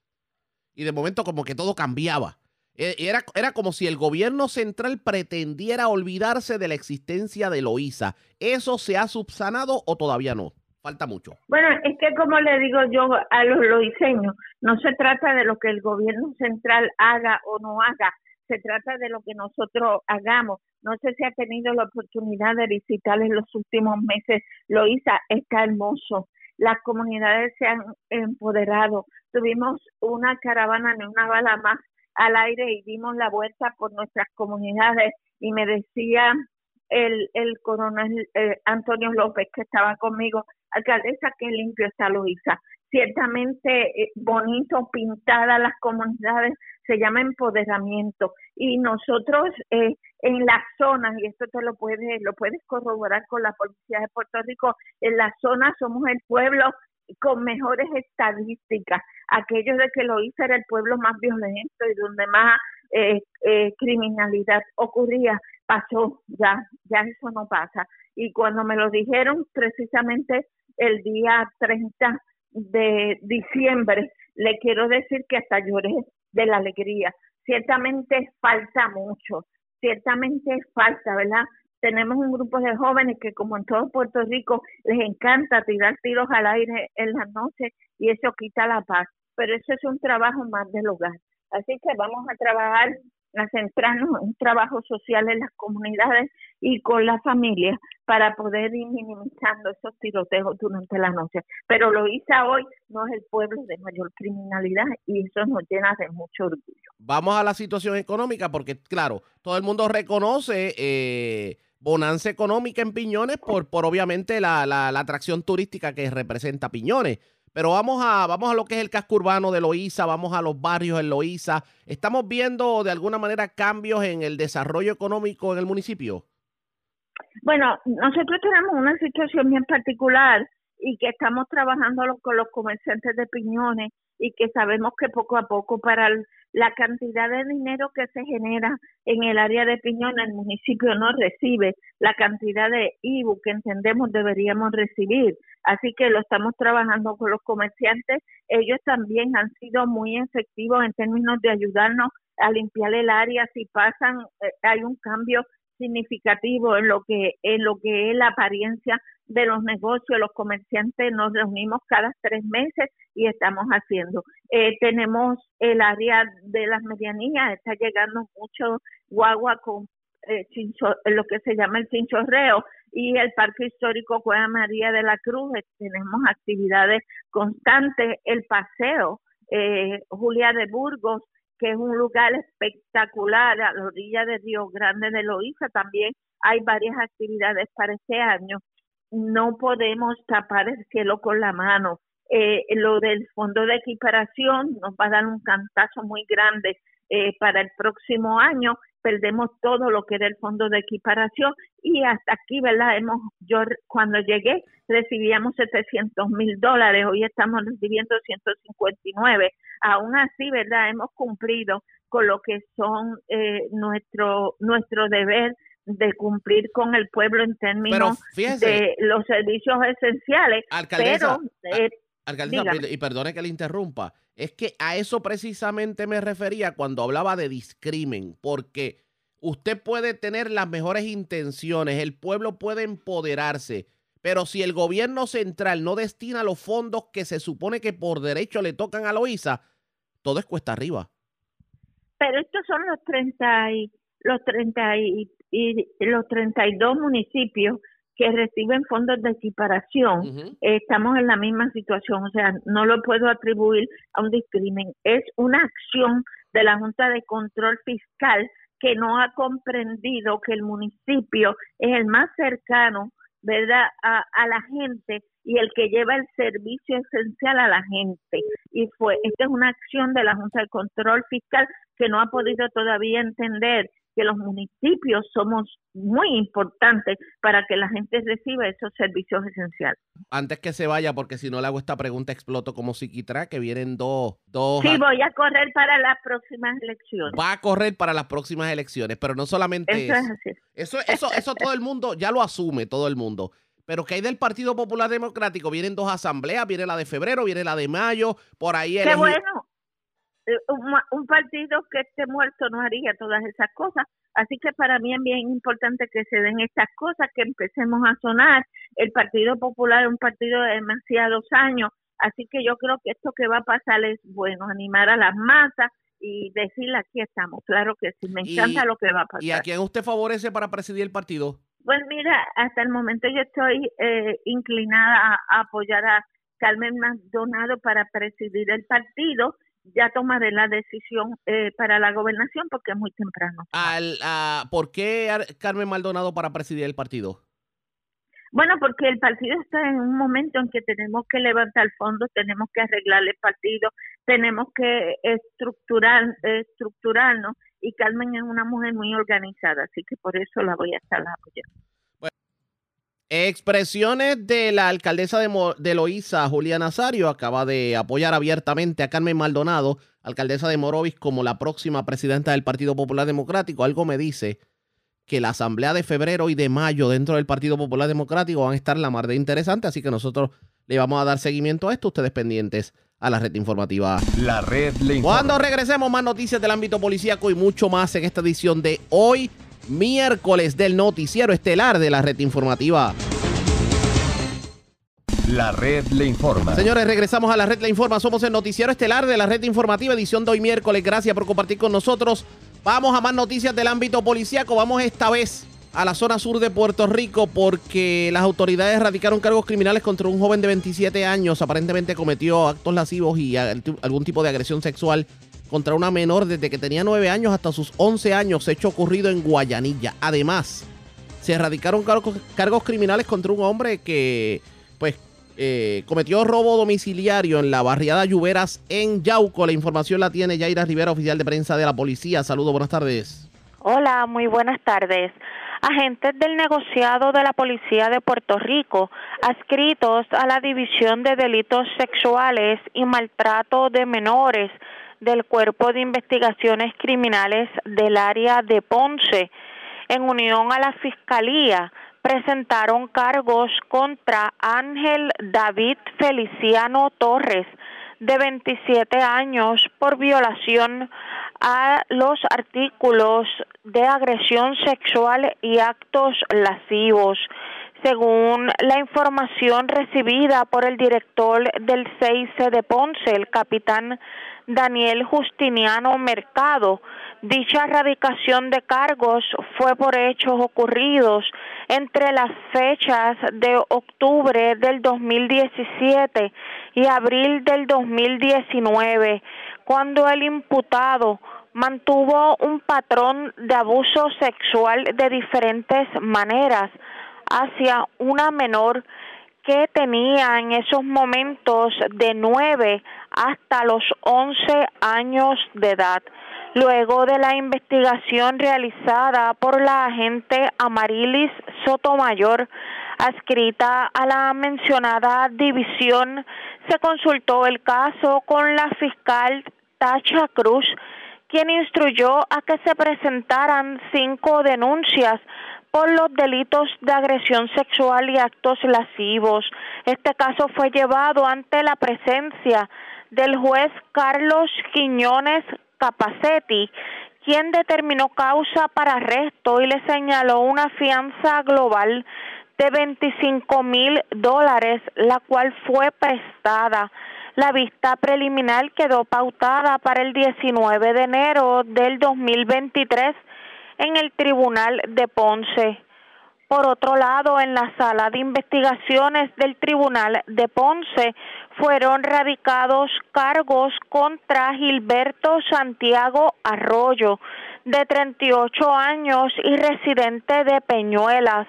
y de momento como que todo cambiaba. E, era, era como si el gobierno central pretendiera olvidarse de la existencia de Loíza. ¿Eso se ha subsanado o todavía no? Falta mucho. Bueno, es que como le digo yo a los loiseños, no se trata de lo que el gobierno central haga o no haga, se trata de lo que nosotros hagamos. No sé si ha tenido la oportunidad de visitar en los últimos meses Loíza, está hermoso. Las comunidades se han empoderado. Tuvimos una caravana en una bala más al aire y dimos la vuelta por nuestras comunidades y me decía el, el coronel eh, Antonio López que estaba conmigo, alcaldesa, qué limpio está Luisa. Ciertamente eh, bonito, pintada las comunidades, se llama empoderamiento. Y nosotros eh, en las zonas, y esto te lo puedes, lo puedes corroborar con la Policía de Puerto Rico, en las zonas somos el pueblo con mejores estadísticas. Aquello de que lo era el pueblo más violento y donde más eh, eh, criminalidad ocurría, pasó, ya, ya eso no pasa. Y cuando me lo dijeron precisamente el día 30 de diciembre, le quiero decir que hasta lloré de la alegría. Ciertamente falta mucho, ciertamente falta, ¿verdad? Tenemos un grupo de jóvenes que como en todo Puerto Rico les encanta tirar tiros al aire en las noches y eso quita la paz. pero eso es un trabajo más del hogar. Así que vamos a trabajar centrarnos en trabajo social en las comunidades y con las familias para poder ir minimizando esos tiroteos durante la noche. Pero lo hice hoy no es el pueblo de mayor criminalidad y eso nos llena de mucho orgullo. Vamos a la situación económica porque, claro, todo el mundo reconoce eh, bonanza económica en Piñones por, por obviamente la, la, la atracción turística que representa Piñones pero vamos a, vamos a lo que es el casco urbano de Loíza, vamos a los barrios en Loíza. ¿Estamos viendo de alguna manera cambios en el desarrollo económico en el municipio? Bueno, nosotros tenemos una situación bien particular y que estamos trabajando con los comerciantes de piñones y que sabemos que poco a poco para la cantidad de dinero que se genera en el área de Piñones, el municipio no recibe la cantidad de IBU que entendemos deberíamos recibir. Así que lo estamos trabajando con los comerciantes. Ellos también han sido muy efectivos en términos de ayudarnos a limpiar el área si pasan, eh, hay un cambio significativo en lo que en lo que es la apariencia de los negocios, los comerciantes nos reunimos cada tres meses y estamos haciendo. Eh, tenemos el área de las medianías, está llegando mucho guagua con eh, lo que se llama el chinchorreo y el Parque Histórico Cueva María de la Cruz, eh, tenemos actividades constantes, el paseo, eh, Julia de Burgos, que es un lugar espectacular a la orilla de Río Grande de Loíza, también hay varias actividades para este año. No podemos tapar el cielo con la mano. Eh, lo del fondo de equiparación nos va a dar un cantazo muy grande eh, para el próximo año perdemos todo lo que era el fondo de equiparación y hasta aquí, ¿verdad? Hemos, yo cuando llegué recibíamos 700 mil dólares, hoy estamos recibiendo 159. Aún así, ¿verdad? Hemos cumplido con lo que son eh, nuestro, nuestro deber de cumplir con el pueblo en términos de los servicios esenciales. Alcaldesa, pero, eh, alcaldesa y perdone que le interrumpa, es que a eso precisamente me refería cuando hablaba de discrimen, porque usted puede tener las mejores intenciones, el pueblo puede empoderarse, pero si el gobierno central no destina los fondos que se supone que por derecho le tocan a Loíza, todo es cuesta arriba. Pero estos son los 30 y los 30 y, y los 32 municipios que reciben fondos de equiparación, estamos en la misma situación, o sea, no lo puedo atribuir a un discrimen, es una acción de la Junta de Control Fiscal que no ha comprendido que el municipio es el más cercano, ¿verdad?, a, a la gente y el que lleva el servicio esencial a la gente. Y fue, esta es una acción de la Junta de Control Fiscal que no ha podido todavía entender que los municipios somos muy importantes para que la gente reciba esos servicios esenciales. Antes que se vaya, porque si no le hago esta pregunta, exploto como psiquitra, que vienen dos... dos sí, voy a correr para las próximas elecciones. Va a correr para las próximas elecciones, pero no solamente eso. Eso, es así. eso, eso, eso todo el mundo ya lo asume, todo el mundo. Pero que hay del Partido Popular Democrático, vienen dos asambleas, viene la de febrero, viene la de mayo, por ahí... Qué bueno, eh, un, partido que esté muerto no haría todas esas cosas. Así que para mí es bien importante que se den estas cosas, que empecemos a sonar. El Partido Popular es un partido de demasiados años, así que yo creo que esto que va a pasar es bueno, animar a las masas y decirle aquí estamos. Claro que sí, me encanta lo que va a pasar. ¿Y a quién usted favorece para presidir el partido? Pues mira, hasta el momento yo estoy eh, inclinada a apoyar a Carmen Maldonado para presidir el partido ya tomaré la decisión eh, para la gobernación porque es muy temprano. Al, ¿Por qué Carmen Maldonado para presidir el partido? Bueno, porque el partido está en un momento en que tenemos que levantar fondos, tenemos que arreglar el partido, tenemos que estructurar, estructurarnos y Carmen es una mujer muy organizada, así que por eso la voy a estar apoyando. Expresiones de la alcaldesa de, de Loíza, Julia Nazario, acaba de apoyar abiertamente a Carmen Maldonado, alcaldesa de Morovis, como la próxima presidenta del Partido Popular Democrático. Algo me dice que la asamblea de febrero y de mayo dentro del Partido Popular Democrático van a estar la mar de interesante, así que nosotros le vamos a dar seguimiento a esto, ustedes pendientes a la red informativa. La red le Cuando regresemos, más noticias del ámbito policíaco y mucho más en esta edición de hoy miércoles del noticiero estelar de la red informativa. La red le informa. Señores, regresamos a la red le informa. Somos el noticiero estelar de la red informativa, edición de hoy miércoles. Gracias por compartir con nosotros. Vamos a más noticias del ámbito policíaco. Vamos esta vez a la zona sur de Puerto Rico porque las autoridades radicaron cargos criminales contra un joven de 27 años. Aparentemente cometió actos lascivos y algún tipo de agresión sexual contra una menor desde que tenía 9 años hasta sus 11 años, hecho ocurrido en Guayanilla. Además, se radicaron cargos, cargos criminales contra un hombre que, pues, eh, cometió robo domiciliario en la barriada Lluveras en Yauco. La información la tiene Yaira Rivera, oficial de prensa de la policía. Saludos, buenas tardes. Hola, muy buenas tardes. Agentes del negociado de la Policía de Puerto Rico, adscritos a la División de Delitos Sexuales y Maltrato de Menores del Cuerpo de Investigaciones Criminales del área de Ponce, en unión a la Fiscalía, presentaron cargos contra Ángel David Feliciano Torres, de 27 años, por violación a los artículos de agresión sexual y actos lascivos. Según la información recibida por el director del CIC de Ponce, el capitán Daniel Justiniano Mercado. Dicha erradicación de cargos fue por hechos ocurridos entre las fechas de octubre del 2017 y abril del 2019, cuando el imputado mantuvo un patrón de abuso sexual de diferentes maneras hacia una menor que tenía en esos momentos de 9 hasta los 11 años de edad. Luego de la investigación realizada por la agente Amarilis Sotomayor, adscrita a la mencionada división, se consultó el caso con la fiscal Tacha Cruz, quien instruyó a que se presentaran cinco denuncias por los delitos de agresión sexual y actos lascivos. Este caso fue llevado ante la presencia del juez Carlos Quiñones Capacetti, quien determinó causa para arresto y le señaló una fianza global de 25 mil dólares, la cual fue prestada. La vista preliminar quedó pautada para el 19 de enero del 2023 en el Tribunal de Ponce. Por otro lado, en la sala de investigaciones del Tribunal de Ponce fueron radicados cargos contra Gilberto Santiago Arroyo, de 38 años y residente de Peñuelas.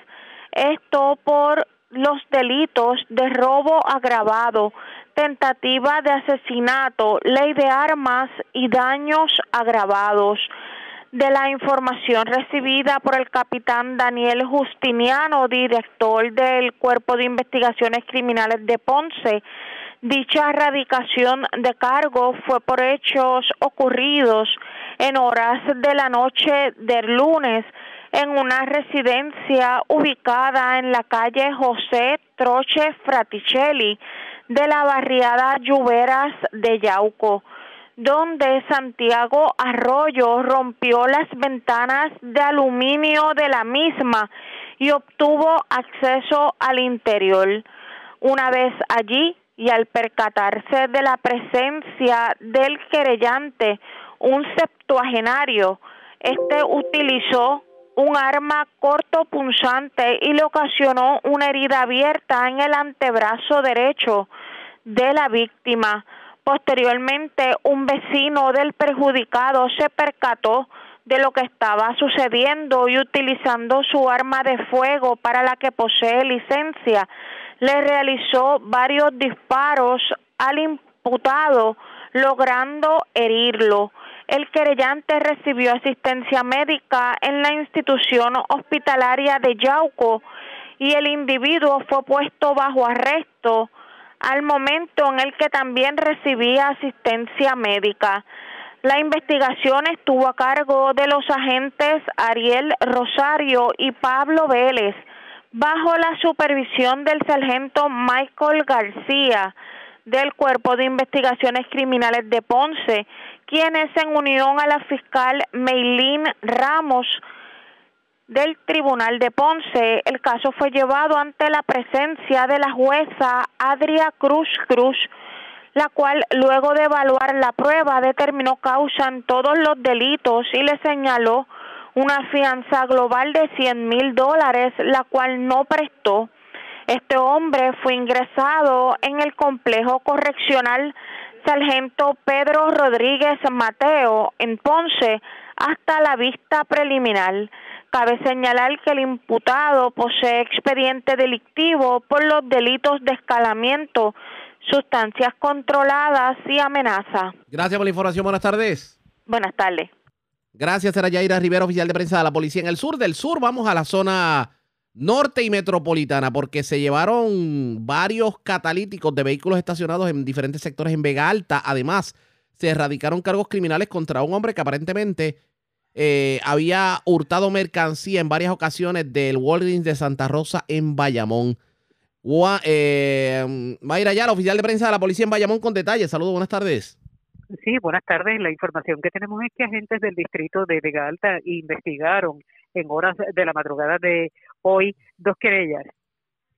Esto por los delitos de robo agravado, tentativa de asesinato, ley de armas y daños agravados de la información recibida por el capitán Daniel Justiniano, director del Cuerpo de Investigaciones Criminales de Ponce. Dicha erradicación de cargo fue por hechos ocurridos en horas de la noche del lunes en una residencia ubicada en la calle José Troche Fraticelli de la barriada Lluveras de Yauco donde Santiago Arroyo rompió las ventanas de aluminio de la misma y obtuvo acceso al interior. Una vez allí y al percatarse de la presencia del querellante, un septuagenario, este utilizó un arma corto punzante y le ocasionó una herida abierta en el antebrazo derecho de la víctima. Posteriormente, un vecino del perjudicado se percató de lo que estaba sucediendo y utilizando su arma de fuego para la que posee licencia, le realizó varios disparos al imputado, logrando herirlo. El querellante recibió asistencia médica en la institución hospitalaria de Yauco y el individuo fue puesto bajo arresto al momento en el que también recibía asistencia médica. La investigación estuvo a cargo de los agentes Ariel Rosario y Pablo Vélez, bajo la supervisión del sargento Michael García del Cuerpo de Investigaciones Criminales de Ponce, quienes en unión a la fiscal Meilín Ramos del Tribunal de Ponce. El caso fue llevado ante la presencia de la jueza Adria Cruz Cruz, la cual luego de evaluar la prueba determinó causa en todos los delitos y le señaló una fianza global de 100 mil dólares, la cual no prestó. Este hombre fue ingresado en el complejo correccional Sargento Pedro Rodríguez Mateo en Ponce hasta la vista preliminar. Cabe señalar que el imputado posee expediente delictivo por los delitos de escalamiento, sustancias controladas y amenaza. Gracias por la información. Buenas tardes. Buenas tardes. Gracias, era Yaira Rivera, oficial de prensa de la policía en el sur. Del sur vamos a la zona norte y metropolitana porque se llevaron varios catalíticos de vehículos estacionados en diferentes sectores en Vega Alta. Además, se erradicaron cargos criminales contra un hombre que aparentemente eh, había hurtado mercancía en varias ocasiones del Walgreens de Santa Rosa en Bayamón. Eh, Mayra Yala, oficial de prensa de la policía en Bayamón, con detalles. Saludos, buenas tardes. Sí, buenas tardes. La información que tenemos es que agentes del distrito de Vega Alta investigaron en horas de la madrugada de hoy dos querellas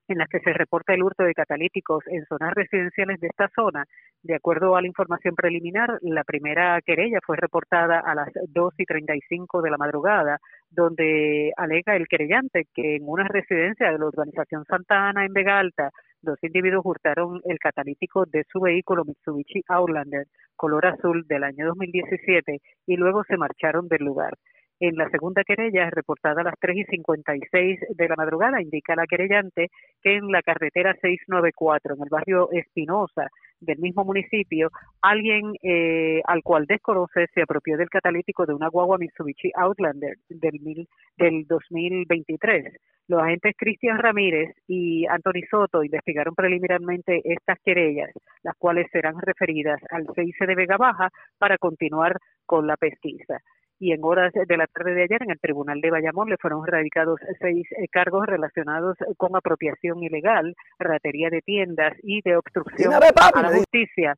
en las que se reporta el hurto de catalíticos en zonas residenciales de esta zona. De acuerdo a la información preliminar, la primera querella fue reportada a las 2 y 35 de la madrugada, donde alega el querellante que en una residencia de la urbanización Santa Ana en Vega Alta, dos individuos hurtaron el catalítico de su vehículo Mitsubishi Outlander color azul del año 2017 y luego se marcharon del lugar. En la segunda querella, reportada a las 3 y 56 de la madrugada, indica la querellante que en la carretera 694, en el barrio Espinosa del mismo municipio, alguien eh, al cual desconoce se apropió del catalítico de una guagua Mitsubishi Outlander del, mil, del 2023. Los agentes Cristian Ramírez y Anthony Soto investigaron preliminarmente estas querellas, las cuales serán referidas al CIC de Vega Baja para continuar con la pesquisa y en horas de la tarde de ayer en el Tribunal de Bayamón le fueron radicados seis eh, cargos relacionados con apropiación ilegal, ratería de tiendas y de obstrucción a la justicia.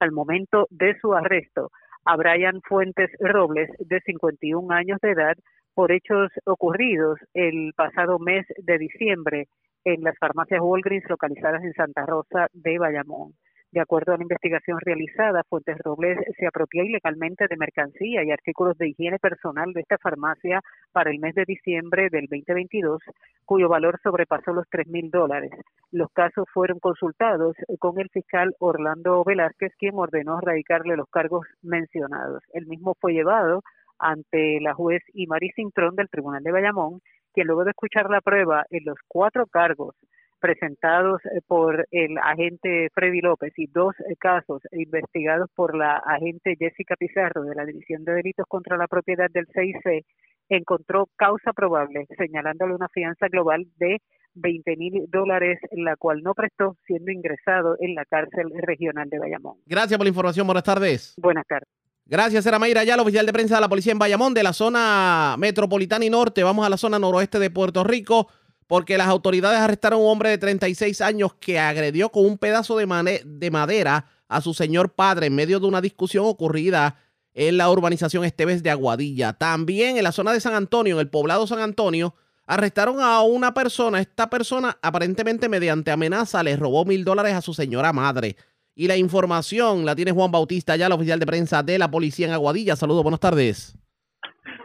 Al momento de su arresto, a Brian Fuentes Robles, de 51 años de edad, por hechos ocurridos el pasado mes de diciembre en las farmacias Walgreens localizadas en Santa Rosa de Bayamón. De acuerdo a la investigación realizada, Fuentes Robles se apropió ilegalmente de mercancía y artículos de higiene personal de esta farmacia para el mes de diciembre del 2022, cuyo valor sobrepasó los tres mil dólares. Los casos fueron consultados con el fiscal Orlando Velázquez, quien ordenó radicarle los cargos mencionados. El mismo fue llevado ante la juez Imari Cintrón del Tribunal de Bayamón, quien luego de escuchar la prueba en los cuatro cargos presentados eh, por el agente Freddy López y dos eh, casos investigados por la agente Jessica Pizarro de la División de Delitos contra la Propiedad del CIC, encontró causa probable, señalándole una fianza global de 20 mil dólares, la cual no prestó, siendo ingresado en la cárcel regional de Bayamón. Gracias por la información. Buenas tardes. Buenas tardes. Gracias, era Mayra el oficial de prensa de la policía en Bayamón, de la zona metropolitana y norte. Vamos a la zona noroeste de Puerto Rico porque las autoridades arrestaron a un hombre de 36 años que agredió con un pedazo de, de madera a su señor padre en medio de una discusión ocurrida en la urbanización Esteves de Aguadilla. También en la zona de San Antonio, en el poblado San Antonio, arrestaron a una persona. Esta persona aparentemente mediante amenaza le robó mil dólares a su señora madre. Y la información la tiene Juan Bautista, ya el oficial de prensa de la policía en Aguadilla. Saludos, buenas tardes.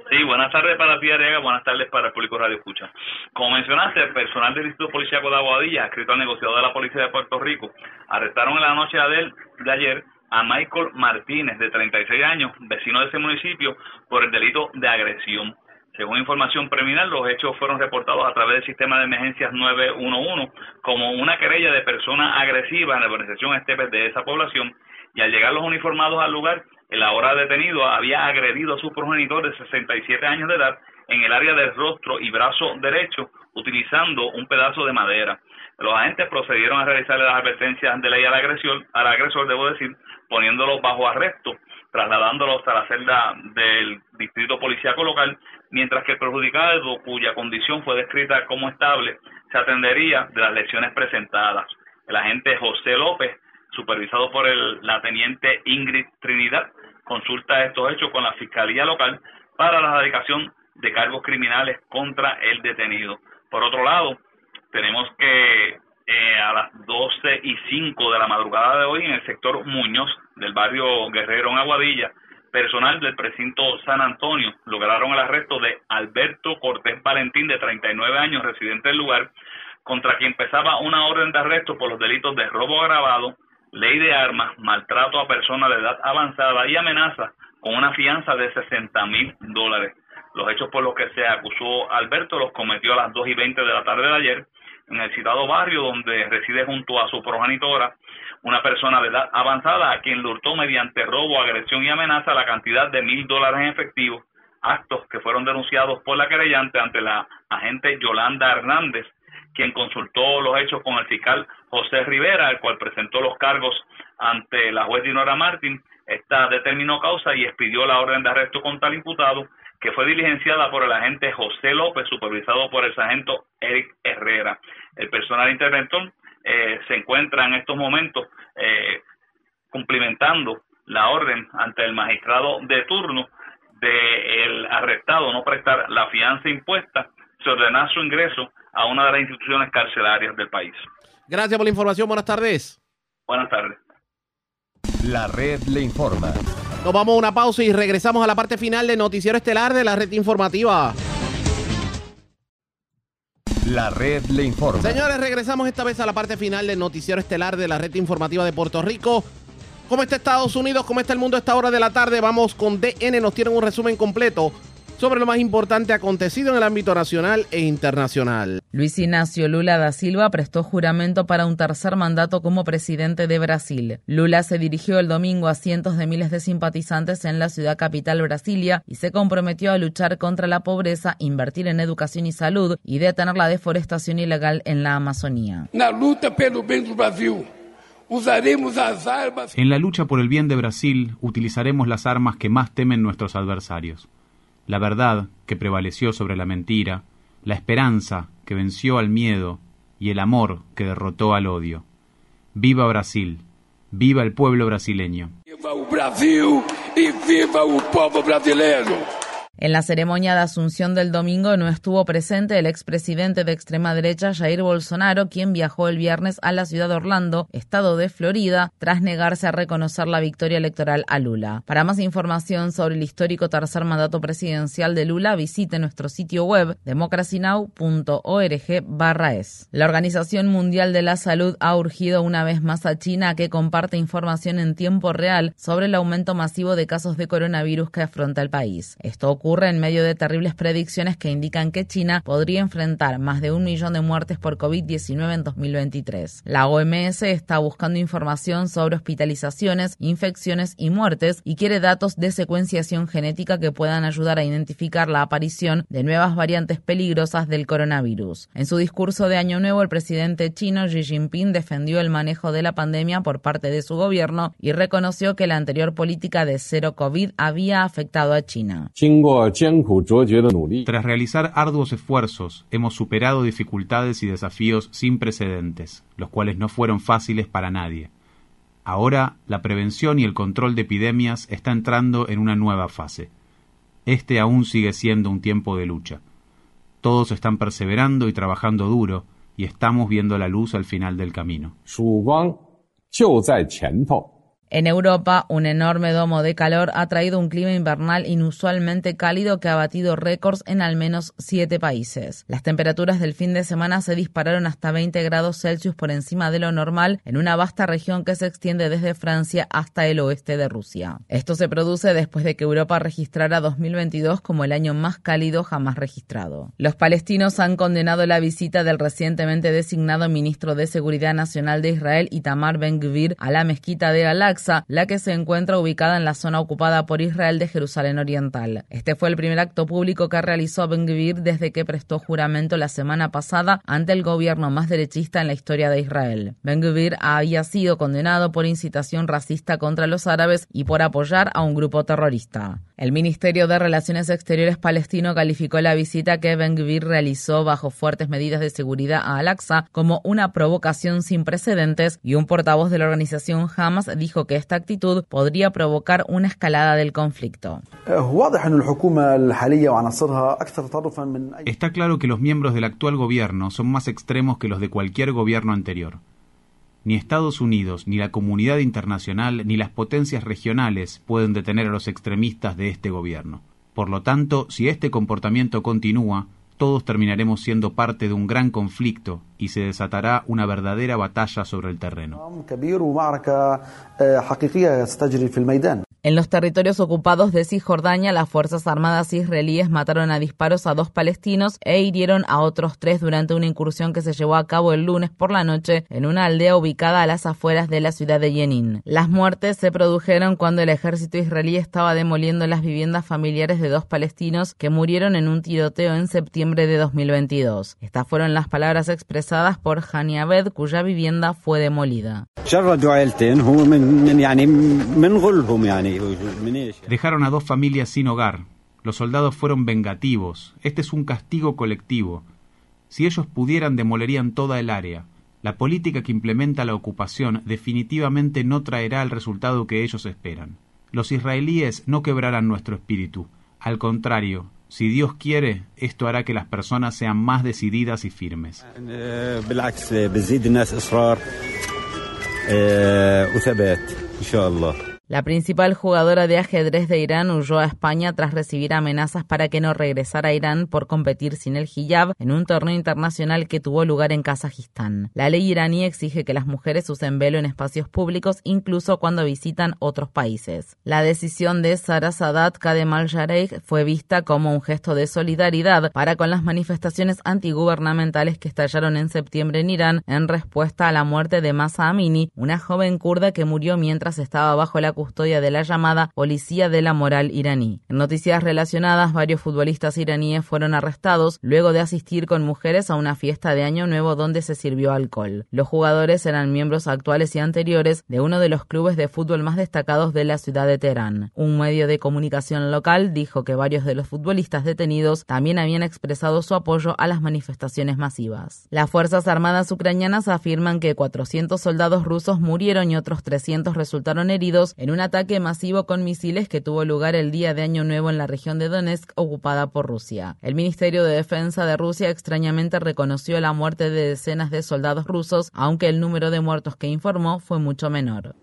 Sí, buenas tardes para ti, Arega, buenas tardes para el público Radio Escucha. Como mencionaste, el personal del Instituto Policiaco de Aguadilla, escrito al negociador de la Policía de Puerto Rico, arrestaron en la noche de ayer a Michael Martínez, de 36 años, vecino de ese municipio, por el delito de agresión. Según información preliminar, los hechos fueron reportados a través del sistema de emergencias 911 como una querella de persona agresiva en la organización Estepes de esa población y al llegar los uniformados al lugar, el ahora detenido había agredido a su progenitor de 67 años de edad en el área del rostro y brazo derecho utilizando un pedazo de madera. Los agentes procedieron a realizarle las advertencias de ley al agresor, al agresor debo decir, poniéndolo bajo arresto, trasladándolo hasta la celda del distrito policíaco local, mientras que el perjudicado, cuya condición fue descrita como estable, se atendería de las lesiones presentadas. El agente José López supervisado por el, la teniente Ingrid Trinidad, consulta estos hechos con la Fiscalía Local para la erradicación de cargos criminales contra el detenido. Por otro lado, tenemos que eh, a las 12 y 5 de la madrugada de hoy en el sector Muñoz del barrio Guerrero en Aguadilla, personal del precinto San Antonio lograron el arresto de Alberto Cortés Valentín, de 39 años, residente del lugar, contra quien pesaba una orden de arresto por los delitos de robo agravado, ley de armas, maltrato a personas de edad avanzada y amenaza con una fianza de 60 mil dólares. Los hechos por los que se acusó Alberto los cometió a las 2 y 20 de la tarde de ayer en el citado barrio donde reside junto a su progenitora una persona de edad avanzada a quien le hurtó mediante robo, agresión y amenaza la cantidad de mil dólares en efectivo, actos que fueron denunciados por la querellante ante la agente Yolanda Hernández, quien consultó los hechos con el fiscal José Rivera, el cual presentó los cargos ante la juez Dinora Martín. Esta determinó causa y expidió la orden de arresto contra el imputado, que fue diligenciada por el agente José López, supervisado por el sargento Eric Herrera. El personal interventor eh, se encuentra en estos momentos eh, cumplimentando la orden ante el magistrado de turno del arrestado no prestar la fianza impuesta, se ordena su ingreso a una de las instituciones carcelarias del país. Gracias por la información. Buenas tardes. Buenas tardes. La red le informa. Nos vamos a una pausa y regresamos a la parte final de Noticiero Estelar de la red informativa. La red le informa. Señores, regresamos esta vez a la parte final del Noticiero Estelar de la red informativa de Puerto Rico. ¿Cómo está Estados Unidos? ¿Cómo está el mundo a esta hora de la tarde? Vamos con DN, nos tienen un resumen completo sobre lo más importante acontecido en el ámbito nacional e internacional. Luis Ignacio Lula da Silva prestó juramento para un tercer mandato como presidente de Brasil. Lula se dirigió el domingo a cientos de miles de simpatizantes en la ciudad capital Brasilia y se comprometió a luchar contra la pobreza, invertir en educación y salud y detener la deforestación ilegal en la Amazonía. En la lucha por el bien de Brasil utilizaremos las armas que más temen nuestros adversarios la verdad que prevaleció sobre la mentira, la esperanza que venció al miedo y el amor que derrotó al odio. Viva Brasil, viva el pueblo brasileño. Viva Brasil y viva el pueblo brasileño. En la ceremonia de asunción del domingo no estuvo presente el expresidente de extrema derecha Jair Bolsonaro, quien viajó el viernes a la ciudad de Orlando, estado de Florida, tras negarse a reconocer la victoria electoral a Lula. Para más información sobre el histórico tercer mandato presidencial de Lula, visite nuestro sitio web democracynow.org/es. La Organización Mundial de la Salud ha urgido una vez más a China que comparte información en tiempo real sobre el aumento masivo de casos de coronavirus que afronta el país. Esto ocurre ocurre en medio de terribles predicciones que indican que China podría enfrentar más de un millón de muertes por COVID-19 en 2023. La OMS está buscando información sobre hospitalizaciones, infecciones y muertes y quiere datos de secuenciación genética que puedan ayudar a identificar la aparición de nuevas variantes peligrosas del coronavirus. En su discurso de Año Nuevo, el presidente chino Xi Jinping defendió el manejo de la pandemia por parte de su gobierno y reconoció que la anterior política de cero COVID había afectado a China. Tras realizar arduos esfuerzos, hemos superado dificultades y desafíos sin precedentes, los cuales no fueron fáciles para nadie. Ahora, la prevención y el control de epidemias está entrando en una nueva fase. Este aún sigue siendo un tiempo de lucha. Todos están perseverando y trabajando duro, y estamos viendo la luz al final del camino. En Europa, un enorme domo de calor ha traído un clima invernal inusualmente cálido que ha batido récords en al menos siete países. Las temperaturas del fin de semana se dispararon hasta 20 grados Celsius por encima de lo normal en una vasta región que se extiende desde Francia hasta el oeste de Rusia. Esto se produce después de que Europa registrara 2022 como el año más cálido jamás registrado. Los palestinos han condenado la visita del recientemente designado ministro de Seguridad Nacional de Israel, Itamar Ben-Gvir, a la mezquita de la que se encuentra ubicada en la zona ocupada por Israel de Jerusalén Oriental. Este fue el primer acto público que realizó Ben Gvir desde que prestó juramento la semana pasada ante el gobierno más derechista en la historia de Israel. Ben Gvir había sido condenado por incitación racista contra los árabes y por apoyar a un grupo terrorista. El Ministerio de Relaciones Exteriores palestino calificó la visita que Ben Gvir realizó bajo fuertes medidas de seguridad a Al-Aqsa como una provocación sin precedentes y un portavoz de la organización Hamas dijo que esta actitud podría provocar una escalada del conflicto. Está claro que los miembros del actual gobierno son más extremos que los de cualquier gobierno anterior. Ni Estados Unidos, ni la comunidad internacional, ni las potencias regionales pueden detener a los extremistas de este gobierno. Por lo tanto, si este comportamiento continúa, todos terminaremos siendo parte de un gran conflicto y se desatará una verdadera batalla sobre el terreno. En los territorios ocupados de Cisjordania, las Fuerzas Armadas israelíes mataron a disparos a dos palestinos e hirieron a otros tres durante una incursión que se llevó a cabo el lunes por la noche en una aldea ubicada a las afueras de la ciudad de Jenin. Las muertes se produjeron cuando el ejército israelí estaba demoliendo las viviendas familiares de dos palestinos que murieron en un tiroteo en septiembre de 2022. Estas fueron las palabras expresadas por Hani Abed, cuya vivienda fue demolida. Dejaron a dos familias sin hogar. Los soldados fueron vengativos. Este es un castigo colectivo. Si ellos pudieran, demolerían toda el área. La política que implementa la ocupación definitivamente no traerá el resultado que ellos esperan. Los israelíes no quebrarán nuestro espíritu. Al contrario, si Dios quiere, esto hará que las personas sean más decididas y firmes. La principal jugadora de ajedrez de Irán huyó a España tras recibir amenazas para que no regresara a Irán por competir sin el hijab en un torneo internacional que tuvo lugar en Kazajistán. La ley iraní exige que las mujeres usen velo en espacios públicos incluso cuando visitan otros países. La decisión de Sara Sadat Kademal Jareik fue vista como un gesto de solidaridad para con las manifestaciones antigubernamentales que estallaron en septiembre en Irán en respuesta a la muerte de Masa Amini, una joven kurda que murió mientras estaba bajo la custodia de la llamada Policía de la Moral iraní. En noticias relacionadas, varios futbolistas iraníes fueron arrestados luego de asistir con mujeres a una fiesta de Año Nuevo donde se sirvió alcohol. Los jugadores eran miembros actuales y anteriores de uno de los clubes de fútbol más destacados de la ciudad de Teherán. Un medio de comunicación local dijo que varios de los futbolistas detenidos también habían expresado su apoyo a las manifestaciones masivas. Las Fuerzas Armadas ucranianas afirman que 400 soldados rusos murieron y otros 300 resultaron heridos en un ataque masivo con misiles que tuvo lugar el día de Año Nuevo en la región de Donetsk ocupada por Rusia. El Ministerio de Defensa de Rusia extrañamente reconoció la muerte de decenas de soldados rusos, aunque el número de muertos que informó fue mucho menor.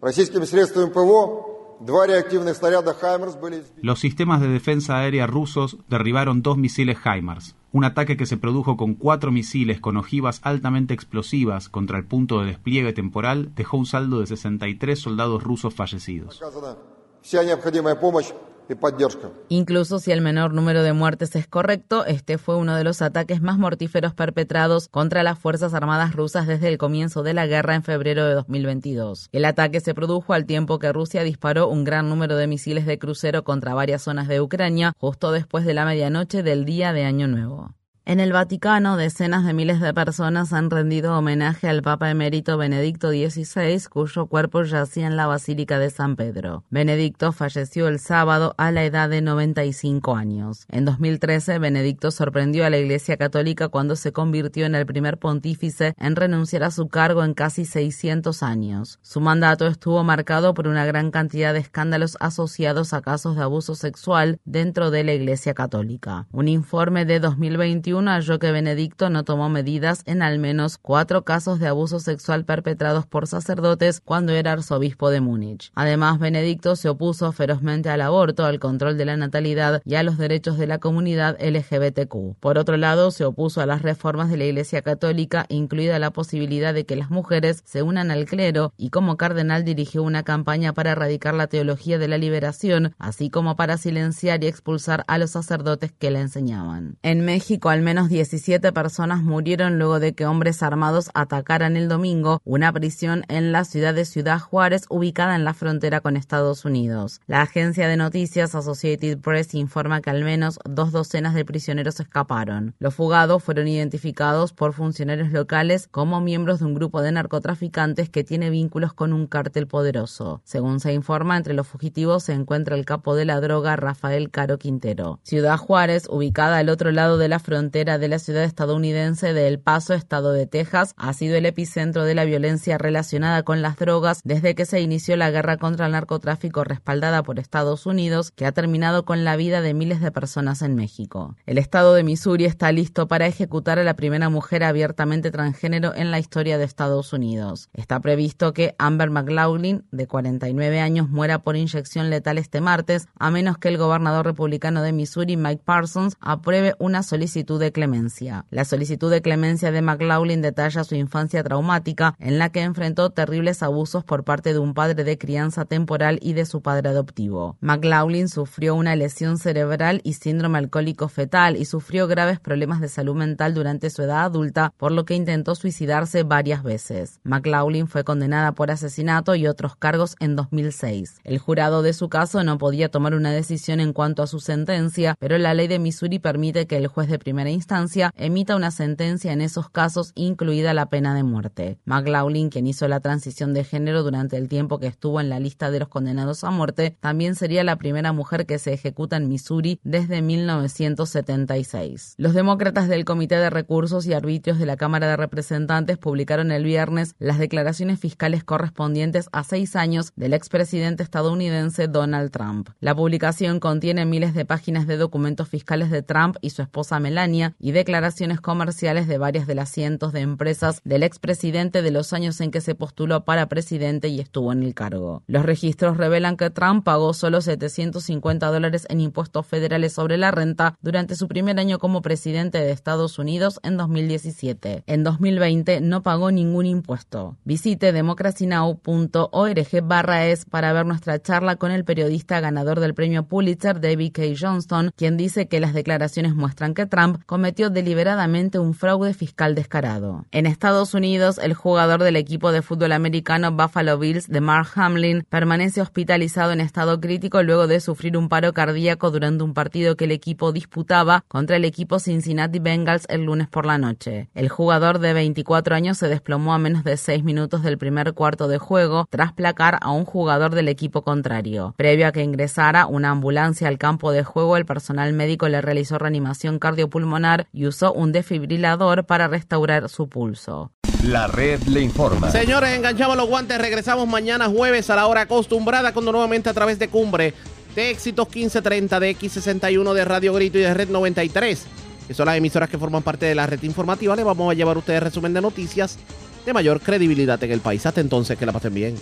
Los sistemas de defensa aérea rusos derribaron dos misiles HIMARS, un ataque que se produjo con cuatro misiles con ojivas altamente explosivas contra el punto de despliegue temporal dejó un saldo de 63 soldados rusos fallecidos. Incluso si el menor número de muertes es correcto, este fue uno de los ataques más mortíferos perpetrados contra las Fuerzas Armadas rusas desde el comienzo de la guerra en febrero de 2022. El ataque se produjo al tiempo que Rusia disparó un gran número de misiles de crucero contra varias zonas de Ucrania justo después de la medianoche del día de Año Nuevo. En el Vaticano, decenas de miles de personas han rendido homenaje al Papa emérito Benedicto XVI, cuyo cuerpo yacía en la Basílica de San Pedro. Benedicto falleció el sábado a la edad de 95 años. En 2013, Benedicto sorprendió a la Iglesia Católica cuando se convirtió en el primer pontífice en renunciar a su cargo en casi 600 años. Su mandato estuvo marcado por una gran cantidad de escándalos asociados a casos de abuso sexual dentro de la Iglesia Católica. Un informe de 2021 halló que Benedicto no tomó medidas en al menos cuatro casos de abuso sexual perpetrados por sacerdotes cuando era arzobispo de Múnich. Además, Benedicto se opuso ferozmente al aborto, al control de la natalidad y a los derechos de la comunidad LGBTQ. Por otro lado, se opuso a las reformas de la Iglesia Católica, incluida la posibilidad de que las mujeres se unan al clero, y como cardenal dirigió una campaña para erradicar la teología de la liberación, así como para silenciar y expulsar a los sacerdotes que la enseñaban. En México, al menos 17 personas murieron luego de que hombres armados atacaran el domingo una prisión en la ciudad de Ciudad Juárez, ubicada en la frontera con Estados Unidos. La agencia de noticias Associated Press informa que al menos dos docenas de prisioneros escaparon. Los fugados fueron identificados por funcionarios locales como miembros de un grupo de narcotraficantes que tiene vínculos con un cártel poderoso. Según se informa, entre los fugitivos se encuentra el capo de la droga Rafael Caro Quintero. Ciudad Juárez, ubicada al otro lado de la frontera de la ciudad estadounidense de El Paso, estado de Texas, ha sido el epicentro de la violencia relacionada con las drogas desde que se inició la guerra contra el narcotráfico respaldada por Estados Unidos, que ha terminado con la vida de miles de personas en México. El estado de Missouri está listo para ejecutar a la primera mujer abiertamente transgénero en la historia de Estados Unidos. Está previsto que Amber McLaughlin, de 49 años, muera por inyección letal este martes, a menos que el gobernador republicano de Missouri, Mike Parsons, apruebe una solicitud de clemencia. La solicitud de clemencia de McLaughlin detalla su infancia traumática, en la que enfrentó terribles abusos por parte de un padre de crianza temporal y de su padre adoptivo. McLaughlin sufrió una lesión cerebral y síndrome alcohólico fetal y sufrió graves problemas de salud mental durante su edad adulta, por lo que intentó suicidarse varias veces. McLaughlin fue condenada por asesinato y otros cargos en 2006. El jurado de su caso no podía tomar una decisión en cuanto a su sentencia, pero la ley de Missouri permite que el juez de primera instancia emita una sentencia en esos casos, incluida la pena de muerte. McLaughlin, quien hizo la transición de género durante el tiempo que estuvo en la lista de los condenados a muerte, también sería la primera mujer que se ejecuta en Missouri desde 1976. Los demócratas del Comité de Recursos y Arbitrios de la Cámara de Representantes publicaron el viernes las declaraciones fiscales correspondientes a seis años del expresidente estadounidense Donald Trump. La publicación contiene miles de páginas de documentos fiscales de Trump y su esposa Melania y declaraciones comerciales de varias de las cientos de empresas del expresidente de los años en que se postuló para presidente y estuvo en el cargo. Los registros revelan que Trump pagó solo 750 dólares en impuestos federales sobre la renta durante su primer año como presidente de Estados Unidos en 2017. En 2020 no pagó ningún impuesto. Visite democracynow.org barra es para ver nuestra charla con el periodista ganador del premio Pulitzer, David K. Johnston, quien dice que las declaraciones muestran que Trump cometió deliberadamente un fraude fiscal descarado. En Estados Unidos, el jugador del equipo de fútbol americano Buffalo Bills de Mark Hamlin permanece hospitalizado en estado crítico luego de sufrir un paro cardíaco durante un partido que el equipo disputaba contra el equipo Cincinnati Bengals el lunes por la noche. El jugador de 24 años se desplomó a menos de 6 minutos del primer cuarto de juego tras placar a un jugador del equipo contrario. Previo a que ingresara una ambulancia al campo de juego, el personal médico le realizó reanimación cardiopulmonar y usó un desfibrilador para restaurar su pulso. La red le informa. Señores, enganchamos los guantes. Regresamos mañana jueves a la hora acostumbrada, cuando nuevamente a través de Cumbre de Éxitos 1530, de X61, de Radio Grito y de Red 93, que son las emisoras que forman parte de la red informativa, le vamos a llevar a ustedes resumen de noticias de mayor credibilidad en el país. Hasta entonces, que la pasen bien.